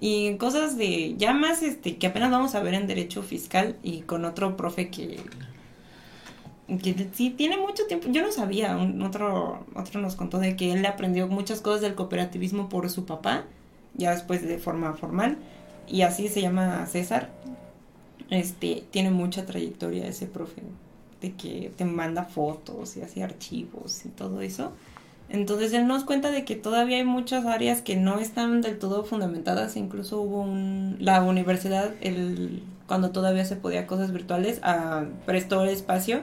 Y cosas de, ya más este, que apenas vamos a ver en Derecho Fiscal y con otro profe que, que sí tiene mucho tiempo, yo no sabía, un, otro, otro nos contó de que él aprendió muchas cosas del cooperativismo por su papá, ya después de forma formal, y así se llama César, este, tiene mucha trayectoria ese profe, de que te manda fotos y así archivos y todo eso. Entonces él nos cuenta de que todavía hay muchas áreas que no están del todo fundamentadas, incluso hubo un, la universidad, el, cuando todavía se podía cosas virtuales, ah, prestó el espacio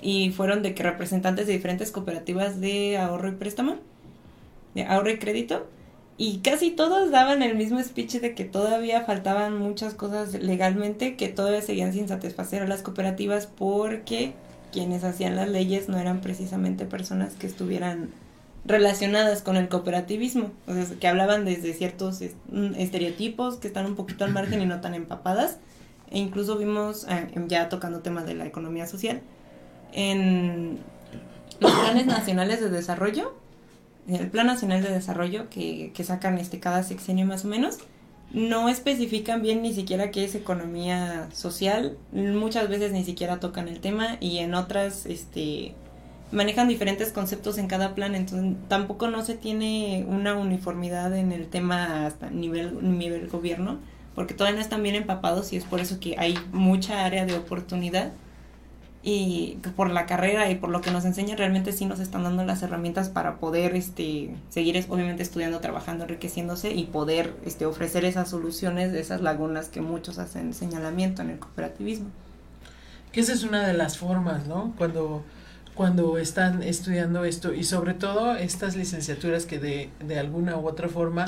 y fueron de que representantes de diferentes cooperativas de ahorro y préstamo, de ahorro y crédito, y casi todos daban el mismo speech de que todavía faltaban muchas cosas legalmente que todavía seguían sin satisfacer a las cooperativas porque quienes hacían las leyes no eran precisamente personas que estuvieran relacionadas con el cooperativismo, o sea, que hablaban desde ciertos mm, estereotipos que están un poquito al margen y no tan empapadas, e incluso vimos, eh, ya tocando temas de la economía social, en los planes nacionales de desarrollo, el Plan Nacional de Desarrollo que, que sacan este cada sexenio más o menos, no especifican bien ni siquiera qué es economía social, muchas veces ni siquiera tocan el tema y en otras este manejan diferentes conceptos en cada plan, entonces tampoco no se tiene una uniformidad en el tema hasta nivel, nivel gobierno, porque todavía no están bien empapados y es por eso que hay mucha área de oportunidad y por la carrera y por lo que nos enseña realmente sí nos están dando las herramientas para poder este seguir obviamente estudiando, trabajando, enriqueciéndose y poder este ofrecer esas soluciones de esas lagunas que muchos hacen señalamiento en el cooperativismo. Que esa es una de las formas, ¿no? Cuando cuando están estudiando esto y sobre todo estas licenciaturas que de, de alguna u otra forma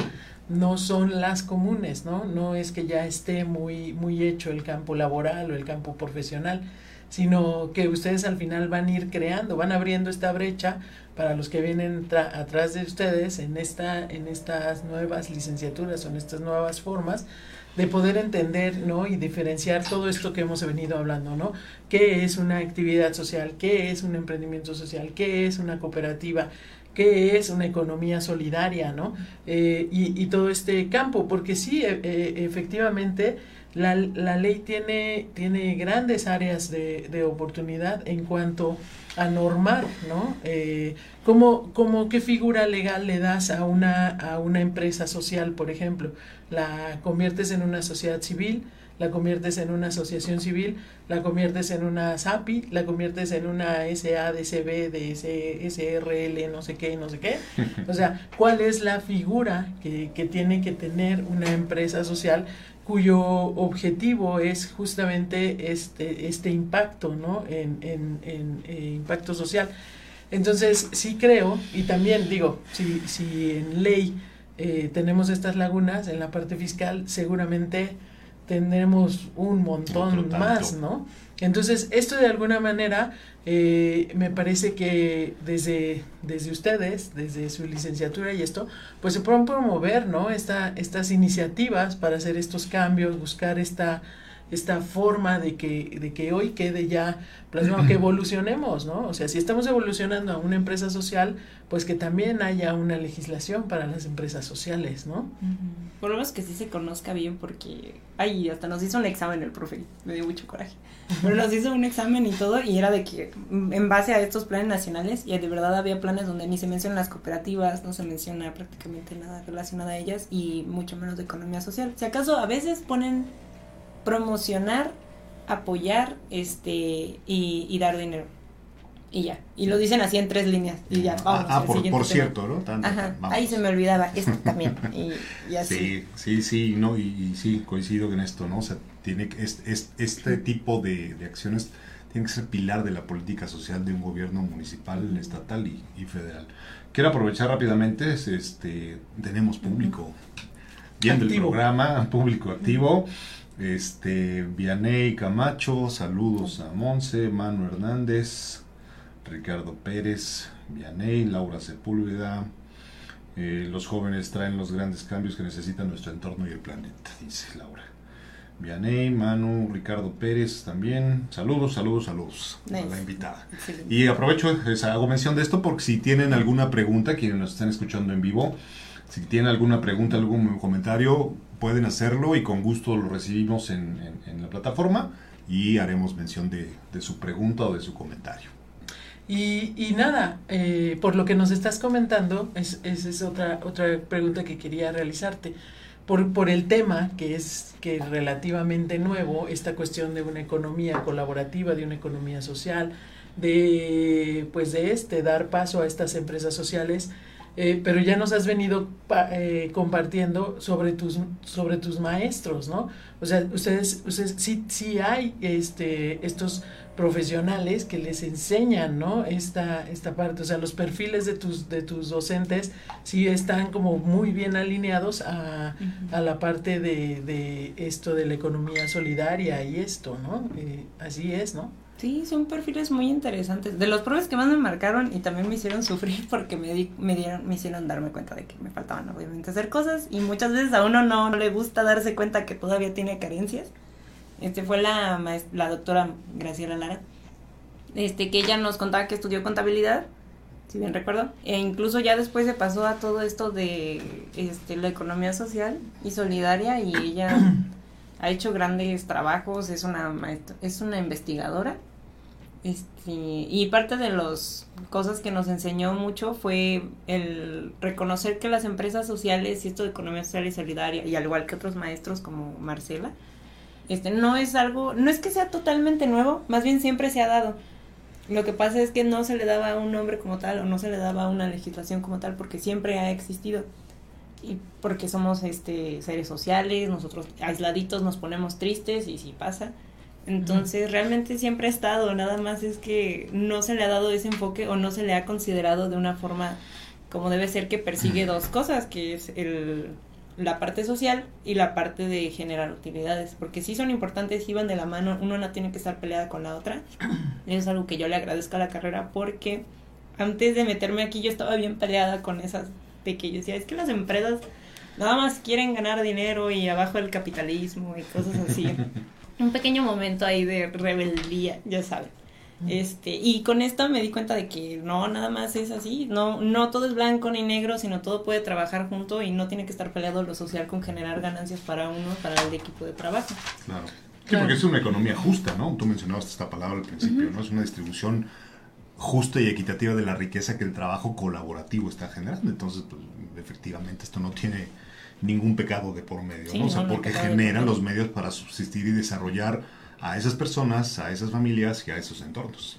no son las comunes, ¿no? No es que ya esté muy, muy hecho el campo laboral o el campo profesional, sino que ustedes al final van a ir creando, van abriendo esta brecha para los que vienen atrás de ustedes en, esta, en estas nuevas licenciaturas o en estas nuevas formas de poder entender, ¿no? Y diferenciar todo esto que hemos venido hablando, ¿no? ¿Qué es una actividad social? ¿Qué es un emprendimiento social? ¿Qué es una cooperativa? qué es una economía solidaria, ¿no? Eh, y, y, todo este campo, porque sí, e, e, efectivamente, la, la ley tiene, tiene grandes áreas de, de oportunidad en cuanto a normar, ¿no? Eh, ¿cómo, cómo, ¿Qué figura legal le das a una, a una empresa social, por ejemplo? ¿La conviertes en una sociedad civil? la conviertes en una asociación civil, la conviertes en una SAPI, la conviertes en una SADCB, de SRL, no sé qué, no sé qué. O sea, ¿cuál es la figura que, que tiene que tener una empresa social cuyo objetivo es justamente este, este impacto, ¿no? En, en, en eh, impacto social. Entonces, sí creo, y también digo, si, si en ley eh, tenemos estas lagunas, en la parte fiscal seguramente tendremos un montón más, ¿no? Entonces, esto de alguna manera eh, me parece que desde, desde ustedes, desde su licenciatura y esto, pues se pueden promover, ¿no? Esta, estas iniciativas para hacer estos cambios, buscar esta esta forma de que, de que hoy quede ya plasmado, que evolucionemos, ¿no? O sea, si estamos evolucionando a una empresa social, pues que también haya una legislación para las empresas sociales, ¿no? Por lo menos que sí se conozca bien, porque, ay, hasta nos hizo un examen el profe, me dio mucho coraje. Pero nos hizo un examen y todo, y era de que, mm, en base a estos planes nacionales, y de verdad había planes donde ni se mencionan las cooperativas, no se menciona prácticamente nada relacionado a ellas, y mucho menos de economía social. Si acaso a veces ponen promocionar, apoyar este y, dar dinero. Y ya. Y lo dicen así en tres líneas. Y ya, ah, ah por, cierto, ¿no? Ahí se me olvidaba esto también. Y, así. Sí, sí, sí, no, y, sí, coincido en esto, ¿no? O sea, tiene que, es, es, este tipo de, acciones tiene que ser pilar de la política social de un gobierno municipal, estatal y, federal. Quiero aprovechar rápidamente, este, tenemos público viendo el programa, público activo. Este, Vianey Camacho, saludos a Monse, Manu Hernández, Ricardo Pérez, Vianey, Laura Sepúlveda. Eh, los jóvenes traen los grandes cambios que necesita nuestro entorno y el planeta, dice Laura. Vianey, Manu, Ricardo Pérez también. Saludos, saludos, saludos a la invitada. Y aprovecho, hago mención de esto porque si tienen alguna pregunta, quienes nos están escuchando en vivo, si tienen alguna pregunta, algún comentario, pueden hacerlo y con gusto lo recibimos en, la plataforma y haremos mención de, su pregunta o de su comentario. Y, nada, eh, por lo que nos estás comentando, esa es, otra, otra pregunta que quería realizarte. Por, por el tema que es que relativamente nuevo, esta cuestión de una economía colaborativa, de una economía social, de pues de este dar paso a estas empresas sociales eh, pero ya nos has venido eh, compartiendo sobre tus, sobre tus maestros, ¿no? O sea, ustedes, ustedes sí, sí hay este, estos profesionales que les enseñan, ¿no? Esta, esta parte, o sea, los perfiles de tus, de tus docentes sí están como muy bien alineados a, a la parte de, de, esto de la economía solidaria y esto, ¿no? Eh, así es, ¿no? Sí, son perfiles muy interesantes. De los profes que más me marcaron y también me hicieron sufrir porque me, me, dieron, me hicieron darme cuenta de que me faltaban obviamente hacer cosas y muchas veces a uno no, le gusta darse cuenta que todavía tiene carencias. Este fue la, la doctora Graciela Lara, este, que ella nos contaba que estudió contabilidad, si bien recuerdo, e incluso ya después se pasó a todo esto de este, la economía social y solidaria y ella ha hecho grandes trabajos, es una, es una investigadora Este, y parte de las cosas que nos enseñó mucho fue el reconocer que las empresas sociales y esto de economía social y solidaria, y al igual que otros maestros como Marcela, este, no es algo, no es que sea totalmente nuevo, más bien siempre se ha dado. Lo que pasa es que no se le daba un nombre como tal o no se le daba una legislación como tal porque siempre ha existido. Y porque somos este seres sociales, nosotros aisladitos nos ponemos tristes y si pasa. Entonces, realmente siempre ha estado, nada más es que no se le ha dado ese enfoque o no se le ha considerado de una forma como debe ser que persigue dos cosas, que es el, la parte social y la parte de generar utilidades, porque sí son importantes, y van de la mano, uno no tiene que estar peleada con la otra. es algo que yo le agradezco a la carrera porque antes de meterme aquí yo estaba bien peleada con esas de que yo decía, es que las empresas nada más quieren ganar dinero y abajo el capitalismo y cosas así. un pequeño momento ahí de rebeldía, ya saben. Este, y con esto me di cuenta de que no, nada más es así, no, no todo es blanco ni negro, sino todo puede trabajar junto y no tiene que estar peleado lo social con generar ganancias para uno, para el equipo de trabajo. Claro. Sí, porque es una economía justa, ¿no? Tú mencionabas esta palabra al principio, ¿no? Es una distribución justa y equitativa de la riqueza que el trabajo colaborativo está generando. Entonces, pues, efectivamente, esto no tiene ningún pecado de por medio, ¿no? O sea, porque genera los medios para subsistir y desarrollar a esas personas, a esas familias y a esos entornos.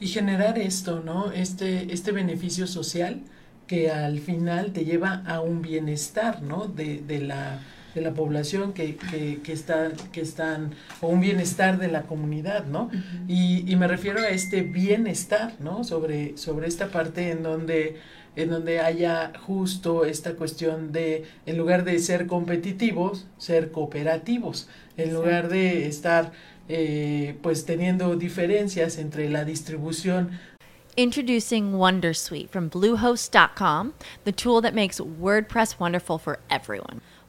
Y generar esto, ¿no? Este, este beneficio social que al final te lleva a un bienestar, ¿no? De, de la de la población que, que, que, está, que están, o un bienestar de la comunidad, ¿no? y, y, me refiero a este bienestar, ¿no? Sobre, sobre esta parte en donde en donde haya justo esta cuestión de, en lugar de ser competitivos, ser cooperativos, en lugar de estar eh, pues teniendo diferencias entre la distribución. Introducing Wondersuite from Bluehost.com, the tool that makes WordPress wonderful for everyone.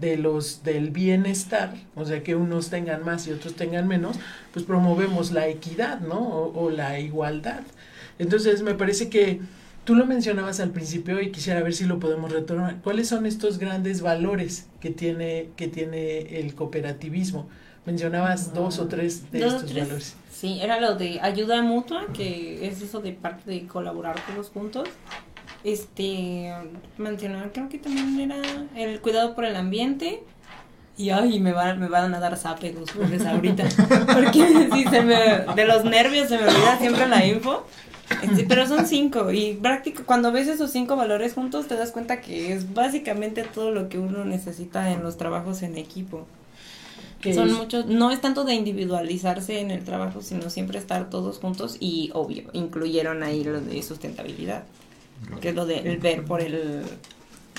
de los del bienestar, o sea que unos tengan más y otros tengan menos, pues promovemos la equidad, ¿no? O, o la igualdad. Entonces me parece que tú lo mencionabas al principio y quisiera ver si lo podemos retomar. ¿Cuáles son estos grandes valores que tiene, que tiene el cooperativismo? Mencionabas dos o tres de Dos estos tres. valores. Sí, era lo de ayuda mutua, que es eso de parte de colaborar todos juntos. Este, mencionar, creo que también era el cuidado por el ambiente. Y ay, me van, me van a dar zape los pobres ahorita. Porque sí, se me, de los nervios se me olvida siempre la info. Este, pero son cinco y práctico, cuando ves esos cinco valores juntos te das cuenta que es básicamente todo lo que uno necesita en los trabajos en equipo. Son es- muchos, no es tanto de individualizarse en el trabajo, sino siempre estar todos juntos y obvio, incluyeron ahí lo de sustentabilidad, que es lo de el ver por el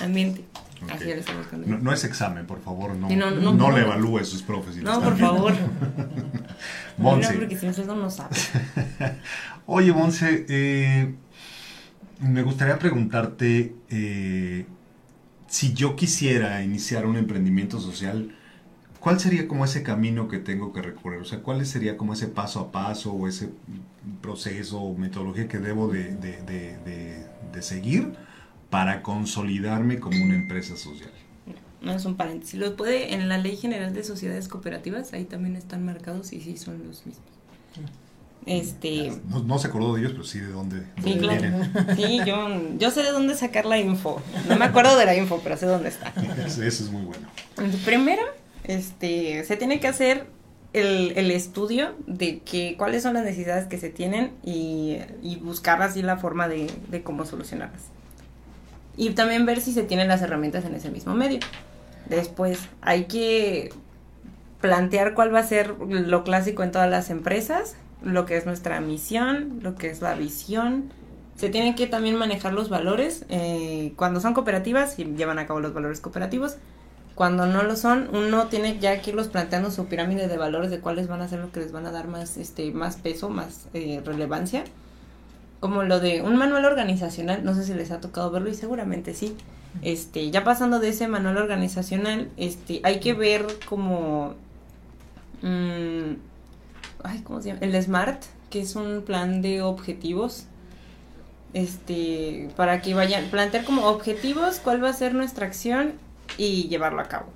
ambiente. Ok. Así lo buscando. No, no es examen, por favor, no, Sí, no, no, no, le evalúe sus profes. si No, por viendo. favor. Monse. No, porque si no eso no sabe. Oye, Monse, eh, me gustaría preguntarte eh, si yo quisiera iniciar un emprendimiento social, ¿cuál sería como ese camino que tengo que recorrer? O sea, ¿cuál sería como ese paso a paso o ese proceso o metodología que debo de, de- de- de- de seguir para consolidarme como una empresa social. No es un paréntesis. Los puede, en la Ley General de Sociedades Cooperativas, ahí también están marcados y sí son los mismos. Este. No, no se acordó de ellos, pero sí de dónde, Sí, claro. vienen. Sí, yo, yo sé de dónde sacar la info. No me acuerdo de la info, pero sé dónde está. Eso, eso es muy bueno. Primero, este, se tiene que hacer el, estudio de que cuáles son las necesidades que se tienen y, y buscar así la forma de, de cómo solucionarlas. Y también ver si se tienen las herramientas en ese mismo medio. Después, hay que plantear cuál va a ser lo clásico en todas las empresas, lo que es nuestra misión, lo que es la visión. Se tienen que también manejar los valores. eh, cuando son cooperativas, y llevan a cabo los valores cooperativos. Cuando no lo son, uno tiene ya que irlos planteando su pirámide de valores de cuáles van a ser lo que les van a dar más, este, más peso, más eh, relevancia. Como lo de un manual organizacional, no sé si les ha tocado verlo y seguramente sí. Este, ya pasando de ese manual organizacional, este, hay que ver como mm, ay, ¿cómo se llama? El SMART, que es un plan de objetivos. Este, para que vayan, plantear como objetivos cuál va a ser nuestra acción y llevarlo a cabo.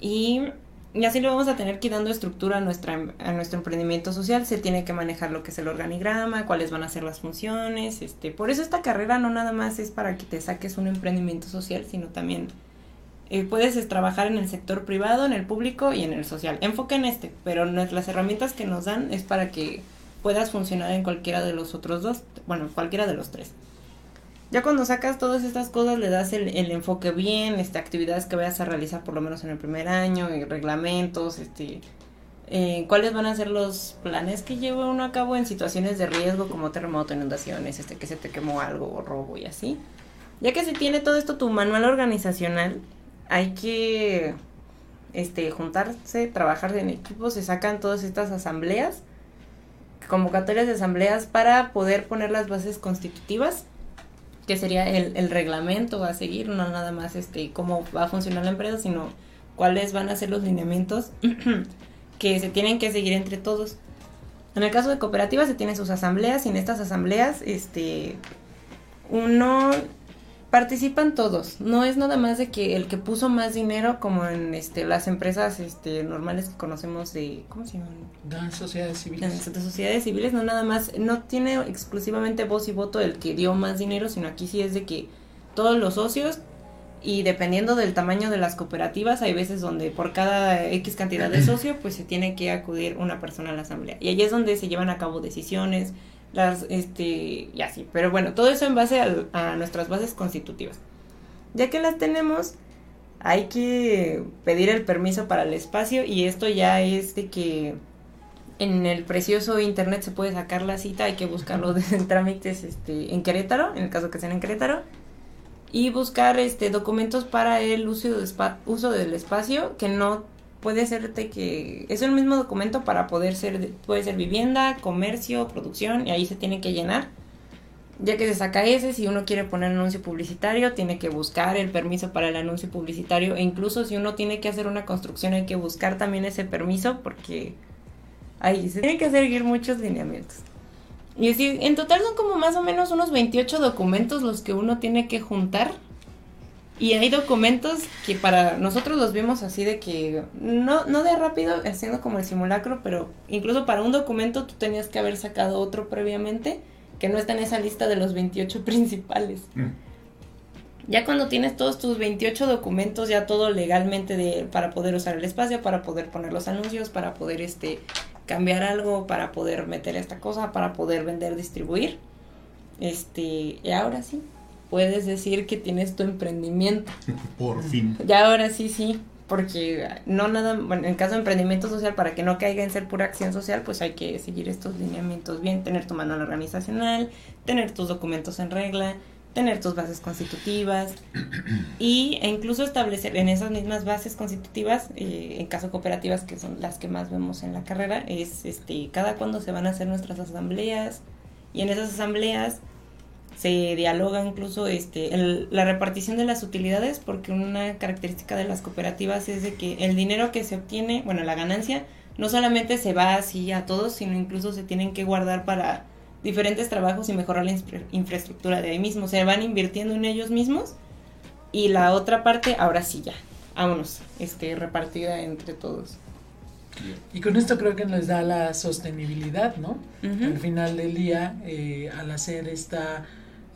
Y, y así le vamos a tener que dando estructura a, nuestra, a nuestro emprendimiento social. Se tiene que manejar lo que es el organigrama, cuáles van a ser las funciones. Este, por eso esta carrera no nada más es para que te saques un emprendimiento social, sino también eh, puedes es, trabajar en el sector privado, en el público y en el social. Enfoca en este, pero las herramientas que nos dan es para que puedas funcionar en cualquiera de los otros dos, bueno, cualquiera de los tres. Ya cuando sacas todas estas cosas le das el, el enfoque bien, este, actividades que vayas a realizar por lo menos en el primer año, y reglamentos, este, eh, cuáles van a ser los planes que lleva uno a cabo en situaciones de riesgo como terremoto, inundaciones, este, que se te quemó algo o robo y así. Ya que se tiene todo esto tu manual organizacional, hay que este juntarse, trabajar en equipo, se sacan todas estas asambleas, convocatorias de asambleas para poder poner las bases constitutivas, que sería el, el reglamento a seguir, no nada más este cómo va a funcionar la empresa, sino cuáles van a ser los lineamientos que se tienen que seguir entre todos. En el caso de cooperativas se tienen sus asambleas y en estas asambleas este uno participan todos, no es nada más de que el que puso más dinero como en este las empresas este normales que conocemos de ¿cómo se llaman? Las sociedades civiles. las sociedades civiles no nada más, no tiene exclusivamente voz y voto el que dio más dinero, sino aquí sí es de que todos los socios y dependiendo del tamaño de las cooperativas, hay veces donde por cada X cantidad de socio, pues se tiene que acudir una persona a la asamblea. Y ahí es donde se llevan a cabo decisiones, las, este, y así. Pero bueno, todo eso en base a nuestras bases constitutivas. Ya que las tenemos, hay que pedir el permiso para el espacio y esto ya es de que en el precioso internet se puede sacar la cita, hay que buscarlo de trámites este, en Querétaro, en el caso que sean en Querétaro, y buscar este documentos para el uso, uso del espacio, que no puede de que es el mismo documento para poder ser, de- puede ser vivienda, comercio, producción, y ahí se tiene que llenar. Ya que se saca ese, si uno quiere poner anuncio publicitario, tiene que buscar el permiso para el anuncio publicitario, e incluso si uno tiene que hacer una construcción, hay que buscar también ese permiso, porque ahí se tienen que seguir muchos lineamientos. Y así, en total son como más o menos unos 28 documentos los que uno tiene que juntar. Y hay documentos que para nosotros los vimos así de que, no, no de rápido, haciendo como el simulacro, pero incluso para un documento tú tenías que haber sacado otro previamente que no está en esa lista de los 28 principales. Mm. Ya cuando tienes todos tus 28 documentos, ya todo legalmente de, para poder usar el espacio, para poder poner los anuncios, para poder este cambiar algo, para poder meter esta cosa, para poder vender, distribuir. Este, y ahora sí, puedes decir que tienes tu emprendimiento. Por fin. Ya ahora sí, sí, porque no nada, bueno, en caso de emprendimiento social, para que no caiga en ser pura acción social, pues hay que seguir estos lineamientos bien, tener tu manual organizacional, tener tus documentos en regla, tener tus bases constitutivas y e incluso establecer en esas mismas bases constitutivas, eh, en caso cooperativas que son las que más vemos en la carrera, es este cada cuándo se van a hacer nuestras asambleas y en esas asambleas se dialoga incluso este el- la repartición de las utilidades porque una característica de las cooperativas es de que el dinero que se obtiene, bueno, la ganancia no solamente se va así a todos, sino incluso se tienen que guardar para diferentes trabajos y mejorar la infraestructura de ahí mismo. Se van invirtiendo en ellos mismos y la otra parte, ahora sí ya, vámonos, este, repartida entre todos. Y con esto creo que nos da la sostenibilidad, ¿no? Al final del día, eh, al hacer esta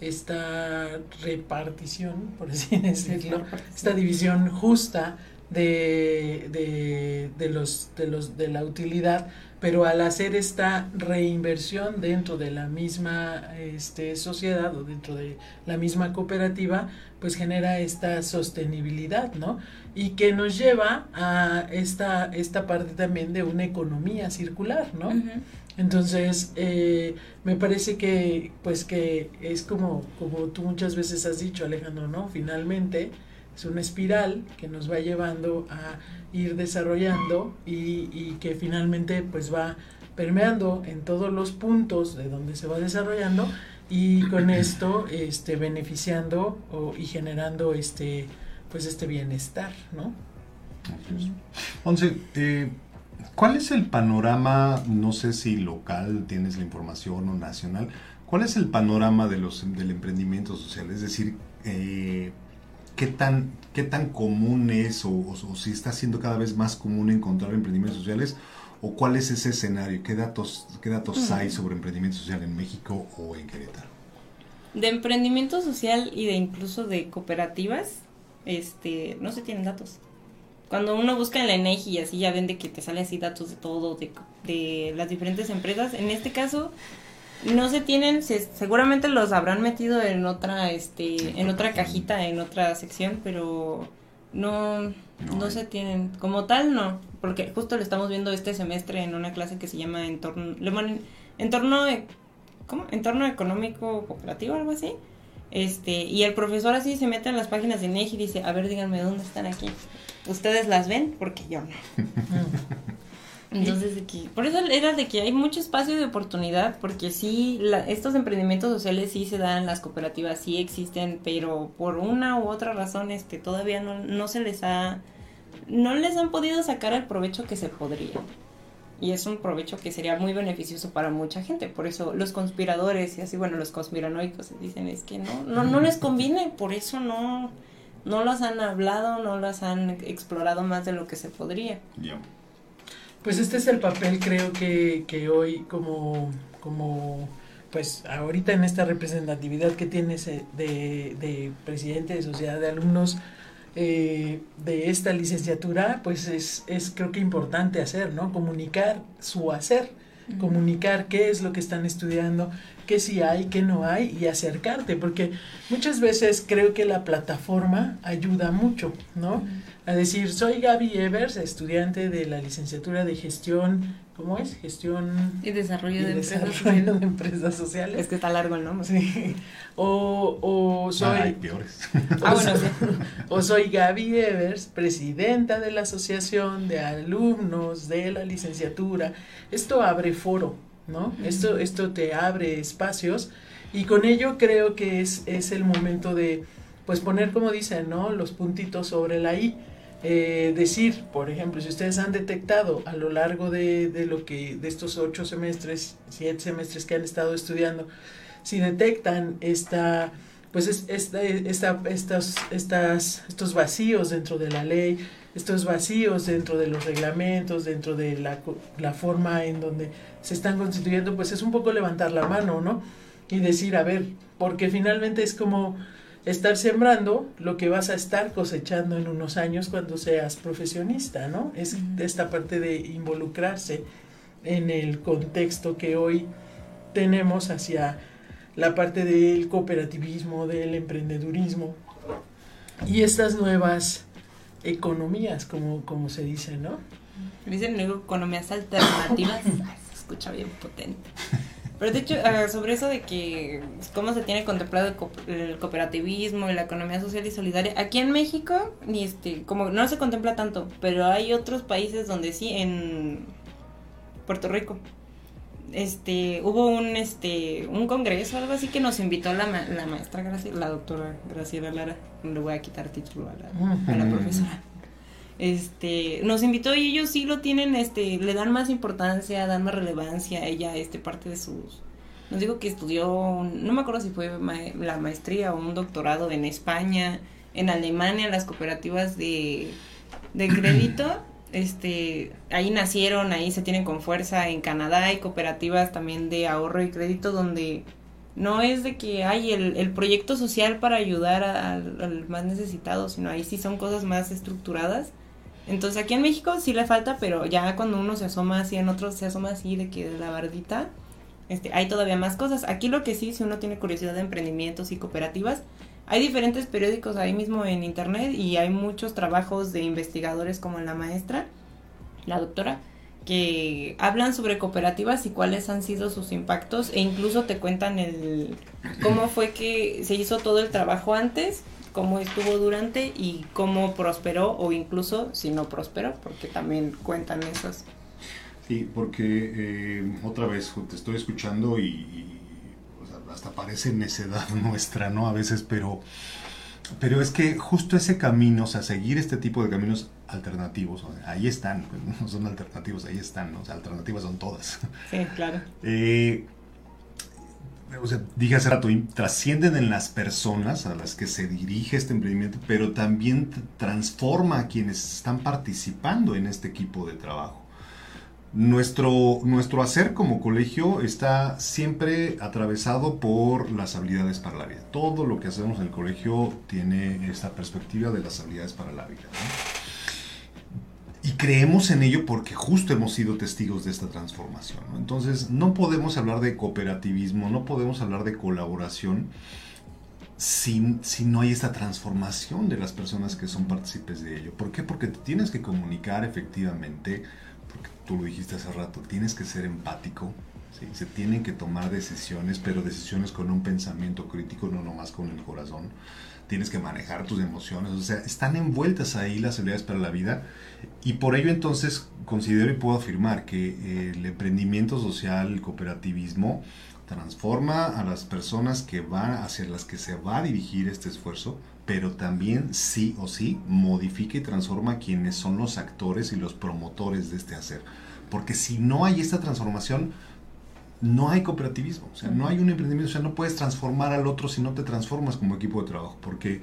esta repartición, por así decirlo, esta división justa de, de, de, los, de, los, de la utilidad, pero al hacer esta reinversión dentro de la misma este, sociedad o dentro de la misma cooperativa, pues genera esta sostenibilidad, ¿no? Y que nos lleva a esta, esta parte también de una economía circular, ¿no? Entonces, eh, me parece que, pues que es como, como tú muchas veces has dicho, Alejandro, ¿no? Finalmente, es una espiral que nos va llevando a ir desarrollando y, y, que finalmente pues va permeando en todos los puntos de donde se va desarrollando y con esto este beneficiando o, y generando este pues este bienestar no Once, eh, ¿cuál es el panorama no sé si local tienes la información o nacional cuál es el panorama de los del emprendimiento social es decir eh, ¿qué tan, qué tan común es o, si está siendo cada vez más común encontrar emprendimientos sociales? ¿O cuál es ese escenario? ¿Qué datos, qué datos hay sobre emprendimiento social en México o en Querétaro? De emprendimiento social y de incluso de cooperativas, este, no se tienen datos. Cuando uno busca en la ENEGI y así ya ven de que te salen así datos de todo, de, de las diferentes empresas, en este caso no se tienen, seguramente los habrán metido en otra, este, en otra cajita, en otra sección, pero no, no, se tienen, como tal no, porque justo lo estamos viendo este semestre en una clase que se llama entorno, le entorno, ¿cómo? Entorno económico cooperativo, algo así. Este, y el profesor así se mete en las páginas de NEGI y dice, a ver, díganme dónde están aquí. ¿Ustedes las ven? Porque yo no. Entonces, por eso era de que hay mucho espacio de oportunidad, porque sí, estos emprendimientos sociales sí se dan, las cooperativas sí existen, pero por una u otra razón, este, todavía no, no se les ha, no les han podido sacar el provecho que se podría. Y es un provecho que sería muy beneficioso para mucha gente. Por eso los conspiradores y así, bueno, los conspiranoicos dicen es que no, no, no les conviene, por eso no, no los han hablado, no los han explorado más de lo que se podría. Pues este es el papel creo que, que hoy como, como pues ahorita en esta representatividad que tienes de, de presidente de sociedad de alumnos eh, de esta licenciatura, pues es, es creo que importante hacer, ¿no? Comunicar su hacer, comunicar qué es lo que están estudiando, qué sí hay, qué no hay y acercarte, porque muchas veces creo que la plataforma ayuda mucho, ¿no? a decir, soy Gaby Evers, estudiante de la licenciatura de gestión, ¿cómo es? Gestión y desarrollo, de, empresas sociales. Es que está largo el nombre. Sí. O, o soy... hay peores. ah, bueno, sí. O soy Gaby Evers, presidenta de la Asociación de Alumnos de la Licenciatura. Esto abre foro, ¿no? Esto, esto te abre espacios y con ello creo que es, es el momento de pues poner como dicen, ¿no? Los puntitos sobre la I eh, decir, por ejemplo, si ustedes han detectado a lo largo de, de, lo que, de estos ocho semestres, siete semestres que han estado estudiando, si detectan esta, pues es, esta, esta, estas, estas, estos vacíos dentro de la ley, estos vacíos dentro de los reglamentos, dentro de la, la forma en donde se están constituyendo, pues es un poco levantar la mano, ¿no? Y decir, a ver, porque finalmente es como estar sembrando lo que vas a estar cosechando en unos años cuando seas profesionista, ¿no? Es esta parte de involucrarse en el contexto que hoy tenemos hacia la parte del cooperativismo, del emprendedurismo y estas nuevas economías, como, como se dice, ¿no? Dicen economías alternativas, se escucha bien potente. Pero de hecho, ah, sobre eso de que cómo se tiene contemplado el, cooperativismo y la economía social y solidaria, aquí en México, ni este, como no se contempla tanto, pero hay otros países donde sí, en Puerto Rico, este, hubo un, este, un congreso, algo así que nos invitó la, la maestra Graciela, la doctora Graciela Lara, le voy a quitar título a la, a la profesora este, nos invitó y ellos sí lo tienen, este, le dan más importancia, dan más relevancia, ella, este, parte de sus, nos digo que estudió, no me acuerdo si fue la maestría o un doctorado en España, en Alemania, las cooperativas de, de crédito, este, ahí nacieron, ahí se tienen con fuerza, en Canadá hay cooperativas también de ahorro y crédito donde no es de que hay el, el proyecto social para ayudar al más necesitado, sino ahí sí son cosas más estructuradas. Entonces aquí en México sí le falta, pero ya cuando uno se asoma así, en otros se asoma así de que de la bardita, este, hay todavía más cosas. Aquí lo que sí, si uno tiene curiosidad de emprendimientos y cooperativas, hay diferentes periódicos ahí mismo en internet y hay muchos trabajos de investigadores como la maestra, la doctora, que hablan sobre cooperativas y cuáles han sido sus impactos e incluso te cuentan el cómo fue que se hizo todo el trabajo antes, cómo estuvo durante y cómo prosperó o incluso si no prosperó, porque también cuentan esas. Sí, porque eh, otra vez te estoy escuchando y, hasta parece necedad nuestra, ¿no? A veces, pero, pero es que justo ese camino, o sea, seguir este tipo de caminos alternativos, ahí están, pues, no son alternativos, ahí están, ¿no? o sea, alternativas son todas. Sí, claro. Eh, o sea, dije hace rato, trascienden en las personas a las que se dirige este emprendimiento, pero también transforma a quienes están participando en este equipo de trabajo. Nuestro, nuestro hacer como colegio está siempre atravesado por las habilidades para la vida. Todo lo que hacemos en el colegio tiene esta perspectiva de las habilidades para la vida. Y creemos en ello porque justo hemos sido testigos de esta transformación. Entonces, no podemos hablar de cooperativismo, no podemos hablar de colaboración si, si, no hay esta transformación de las personas que son partícipes de ello. ¿Por qué? Porque te tienes que comunicar efectivamente tú lo dijiste hace rato, tienes que ser empático, ¿sí? se tienen que tomar decisiones, pero decisiones con un pensamiento crítico, no nomás con el corazón. Tienes que manejar tus emociones, o sea, están envueltas ahí las habilidades para la vida y por ello entonces considero y puedo afirmar que el emprendimiento social, el cooperativismo, transforma a las personas que van hacia las que se va a dirigir este esfuerzo, pero también sí o sí modifica y transforma a quienes son los actores y los promotores de este hacer. Porque si no hay esta transformación, no hay cooperativismo, o sea, no hay un emprendimiento, o sea, no puedes transformar al otro si no te transformas como equipo de trabajo, porque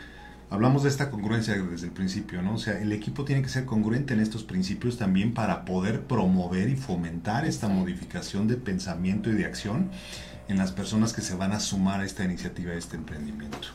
hablamos de esta congruencia desde el principio, ¿no? O sea, el equipo tiene que ser congruente en estos principios también para poder promover y fomentar esta modificación de pensamiento y de acción en las personas que se van a sumar a esta iniciativa, a este emprendimiento.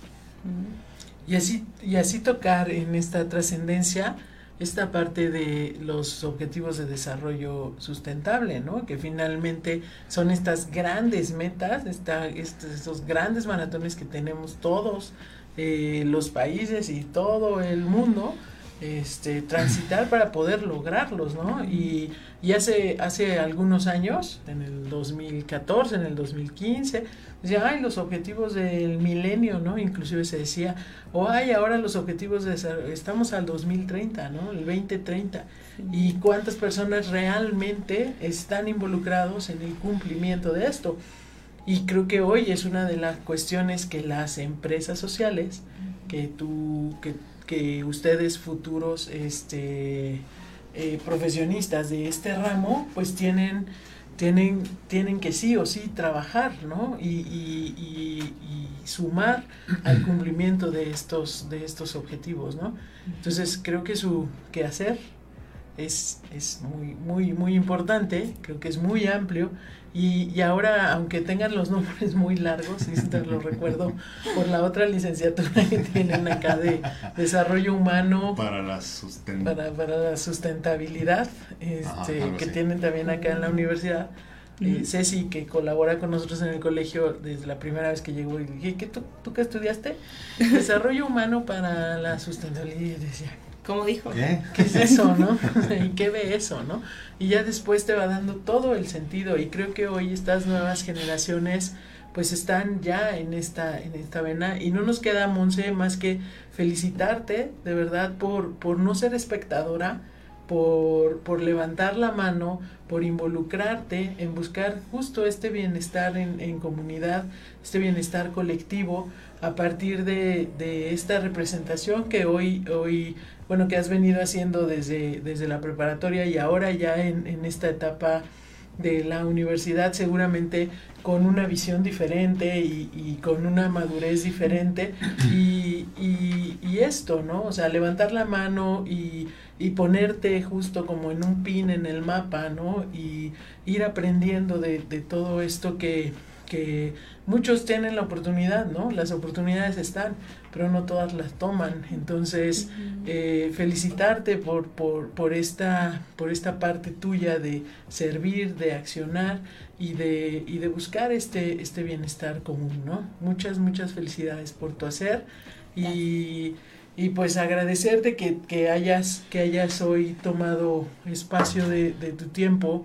Y así, y así tocar en esta trascendencia esta parte de los objetivos de desarrollo sustentable, ¿no? Que finalmente son estas grandes metas, esta, estos, grandes maratones que tenemos todos eh, los países y todo el mundo, este, transitar para poder lograrlos, ¿no? Y, y, hace, hace algunos años, en el 2014, en el 2015, decía, ay, los objetivos del milenio, ¿no? Inclusive se decía, o ay, ahora los objetivos de, estamos al 2030, ¿no? El 2030. Y cuántas personas realmente están involucrados en el cumplimiento de esto. Y creo que hoy es una de las cuestiones que las empresas sociales, que tú, que que ustedes futuros este, eh, profesionistas de este ramo pues tienen, tienen, tienen que sí o sí trabajar ¿no? y, y, sumar al cumplimiento de estos, de estos objetivos. ¿no? Entonces creo que su quehacer es, es muy, muy, muy importante, creo que es muy amplio y, y, ahora, aunque tengan los nombres muy largos, y te lo recuerdo por la otra licenciatura que tienen acá de Desarrollo Humano. Para la, para, para, la sustentabilidad, este, que tienen también acá en la universidad. Eh, Ceci, que colabora con nosotros en el colegio desde la primera vez que llegó, y dije, ¿qué, tú, ¿tú qué estudiaste? Desarrollo Humano para la Sustentabilidad. Y decía, como dijo. ¿Qué? es eso, no? ¿Y qué ve eso, no? Y ya después te va dando todo el sentido y creo que hoy estas nuevas generaciones pues están ya en esta en esta vena y no nos queda Monse más que felicitarte de verdad por por no ser espectadora por, por levantar la mano, por involucrarte en buscar justo este bienestar en, en comunidad, este bienestar colectivo a partir de, de, esta representación que hoy, hoy, bueno, que has venido haciendo desde, desde la preparatoria y ahora ya en, en esta etapa de la universidad seguramente con una visión diferente y, con una madurez diferente y, y, y, esto, ¿no? O sea, levantar la mano y, ponerte justo como en un pin en el mapa, ¿no? Y ir aprendiendo de todo esto que, que muchos tienen la oportunidad, ¿no? Las oportunidades están, pero no todas las toman. Entonces, eh, felicitarte por, por, por, esta, por esta parte tuya de servir, de accionar y de, y de buscar este, este bienestar común, ¿no? Muchas, muchas felicidades por tu hacer y, y pues agradecerte que, que, hayas, que hayas hoy tomado espacio de, de tu tiempo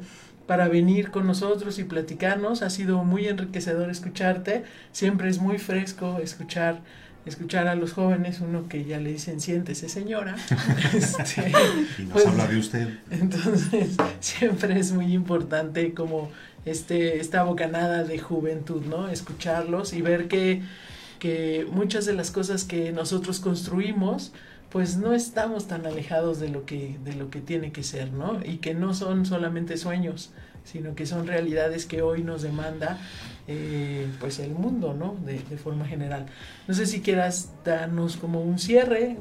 para venir con nosotros y platicarnos. Ha sido muy enriquecedor escucharte. Siempre es muy fresco escuchar escuchar a los jóvenes, uno que ya le dicen siéntese señora. este, y nos pues, habla de usted. Entonces, siempre es muy importante como este, esta bocanada de juventud, ¿no? Escucharlos y ver que, que muchas de las cosas que nosotros construimos, pues no estamos tan alejados de lo que de lo que tiene que ser, ¿no? Y que no son solamente sueños, sino que son realidades que hoy nos demanda eh, pues el mundo, ¿no? De, de, forma general. No sé si quieras darnos como un cierre,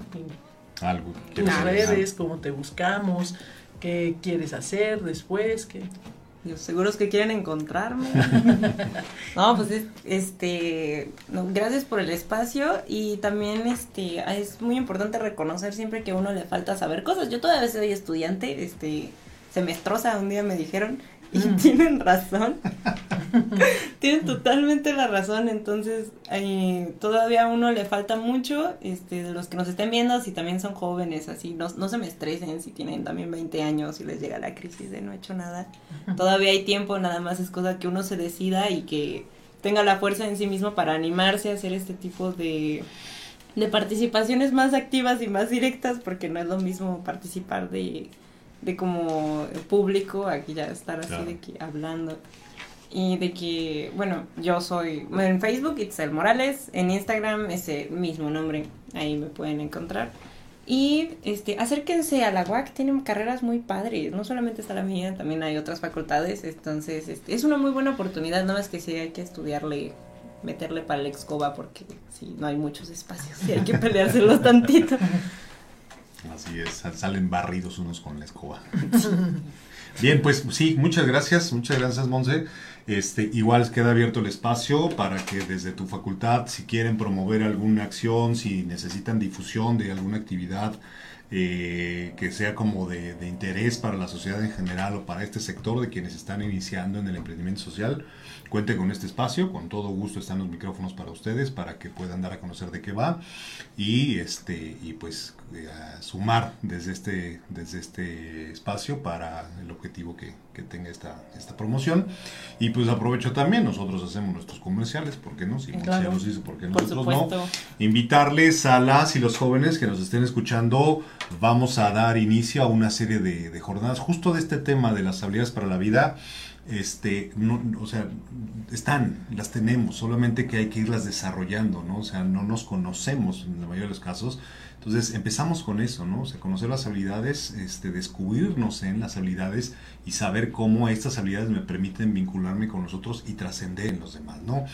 algo, tus redes, cómo te buscamos, qué quieres hacer después, qué los seguros que quieren encontrarme. no, pues este, gracias por el espacio y también este es muy importante reconocer siempre que a uno le falta saber cosas. Yo todavía soy estudiante, este, semestrosa, un día me dijeron, y tienen razón. tienen totalmente la razón. Entonces, eh, todavía a uno le falta mucho. Este, de los que nos estén viendo, si también son jóvenes, así, no, no se me estresen si tienen también 20 años y les llega la crisis de no he hecho nada. Todavía hay tiempo, nada más es cosa que uno se decida y que tenga la fuerza en sí mismo para animarse a hacer este tipo de de participaciones más activas y más directas porque no es lo mismo participar de de como público, aquí ya estar así de que hablando. Y de que, bueno, yo soy en Facebook, Itzel Morales, en Instagram ese mismo nombre, ahí me pueden encontrar. Y este, acérquense a la UAC, tienen carreras muy padres, no solamente está la mía, también hay otras facultades, entonces este, es una muy buena oportunidad, no es que si hay que estudiarle, meterle para la escoba porque sí, no hay muchos espacios y hay que peleárselos tantito. Así es, salen barridos unos con la escoba. Bien, pues sí, muchas gracias, muchas gracias Monse. Este, igual queda abierto el espacio para que desde tu facultad, si quieren promover alguna acción, si necesitan difusión de alguna actividad eh, que sea como de, de, interés para la sociedad en general o para este sector de quienes están iniciando en el emprendimiento social, cuente con este espacio, con todo gusto están los micrófonos para ustedes, para que puedan dar a conocer de qué va y este y pues eh, sumar desde este desde este espacio para el objetivo que, que, tenga esta esta promoción y pues aprovecho también nosotros hacemos nuestros comerciales, ¿por qué no? Si claro. los hizo, ¿por qué nosotros no? Invitarles a las y los jóvenes que nos estén escuchando, vamos a dar inicio a una serie de, de jornadas justo de este tema de las habilidades para la vida este, no, o sea, están, las tenemos, solamente que hay que irlas desarrollando, ¿no? O sea, no nos conocemos en la mayoría de los casos. Entonces empezamos con eso, ¿no? O sea, conocer las habilidades, este, descubrirnos en las habilidades y saber cómo estas habilidades me permiten vincularme con los otros y trascender en los demás, ¿no?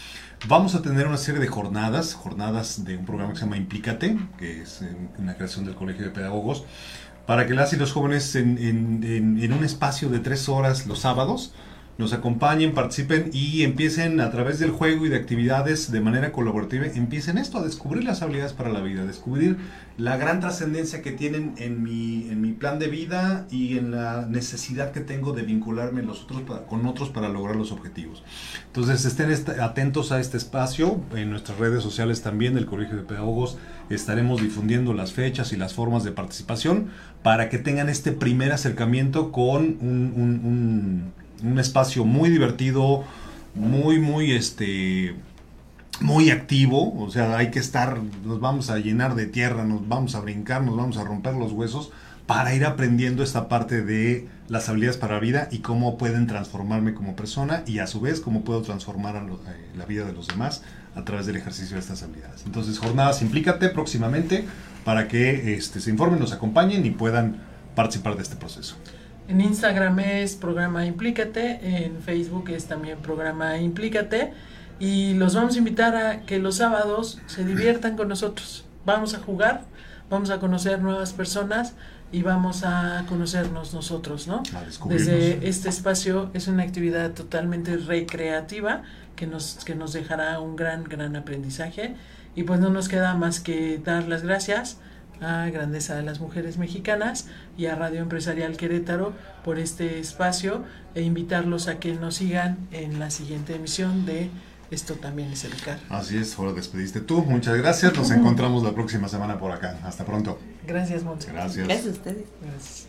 Vamos a tener una serie de jornadas, jornadas de un programa que se llama Implícate, que es en, la creación del Colegio de Pedagogos, para que las y los jóvenes en, en, en un espacio de tres horas los sábados, nos acompañen, participen y empiecen a través del juego y de actividades de manera colaborativa, empiecen esto, a descubrir las habilidades para la vida, descubrir la gran trascendencia que tienen en mi, en mi plan de vida y en la necesidad que tengo de vincularme con otros para lograr los objetivos. Entonces estén atentos a este espacio, en nuestras redes sociales también del Colegio de Pedagogos estaremos difundiendo las fechas y las formas de participación para que tengan este primer acercamiento con un espacio muy divertido, muy, muy, este, muy activo, o sea, hay que estar, nos vamos a llenar de tierra, nos vamos a brincar, nos vamos a romper los huesos para ir aprendiendo esta parte de las habilidades para la vida y cómo pueden transformarme como persona y a su vez cómo puedo transformar a eh, la vida de los demás a través del ejercicio de estas habilidades. Entonces, jornadas Implícate próximamente para que este, se informen, nos acompañen y puedan participar de este proceso. En Instagram es programa Implícate, en Facebook es también programa Implícate y los vamos a invitar a que los sábados se diviertan con nosotros. Vamos a jugar, vamos a conocer nuevas personas y vamos a conocernos nosotros, ¿no? Desde este espacio es una actividad totalmente recreativa que nos, que nos dejará un gran, gran aprendizaje y pues no nos queda más que dar las gracias a Grandeza de las Mujeres Mexicanas y a Radio Empresarial Querétaro por este espacio e invitarlos a que nos sigan en la siguiente emisión de Esto también es educar. Así es, ahora despediste tú. Muchas gracias. Nos encontramos la próxima semana por acá. Hasta pronto. Gracias, Monse. Gracias. Gracias a ustedes. Gracias.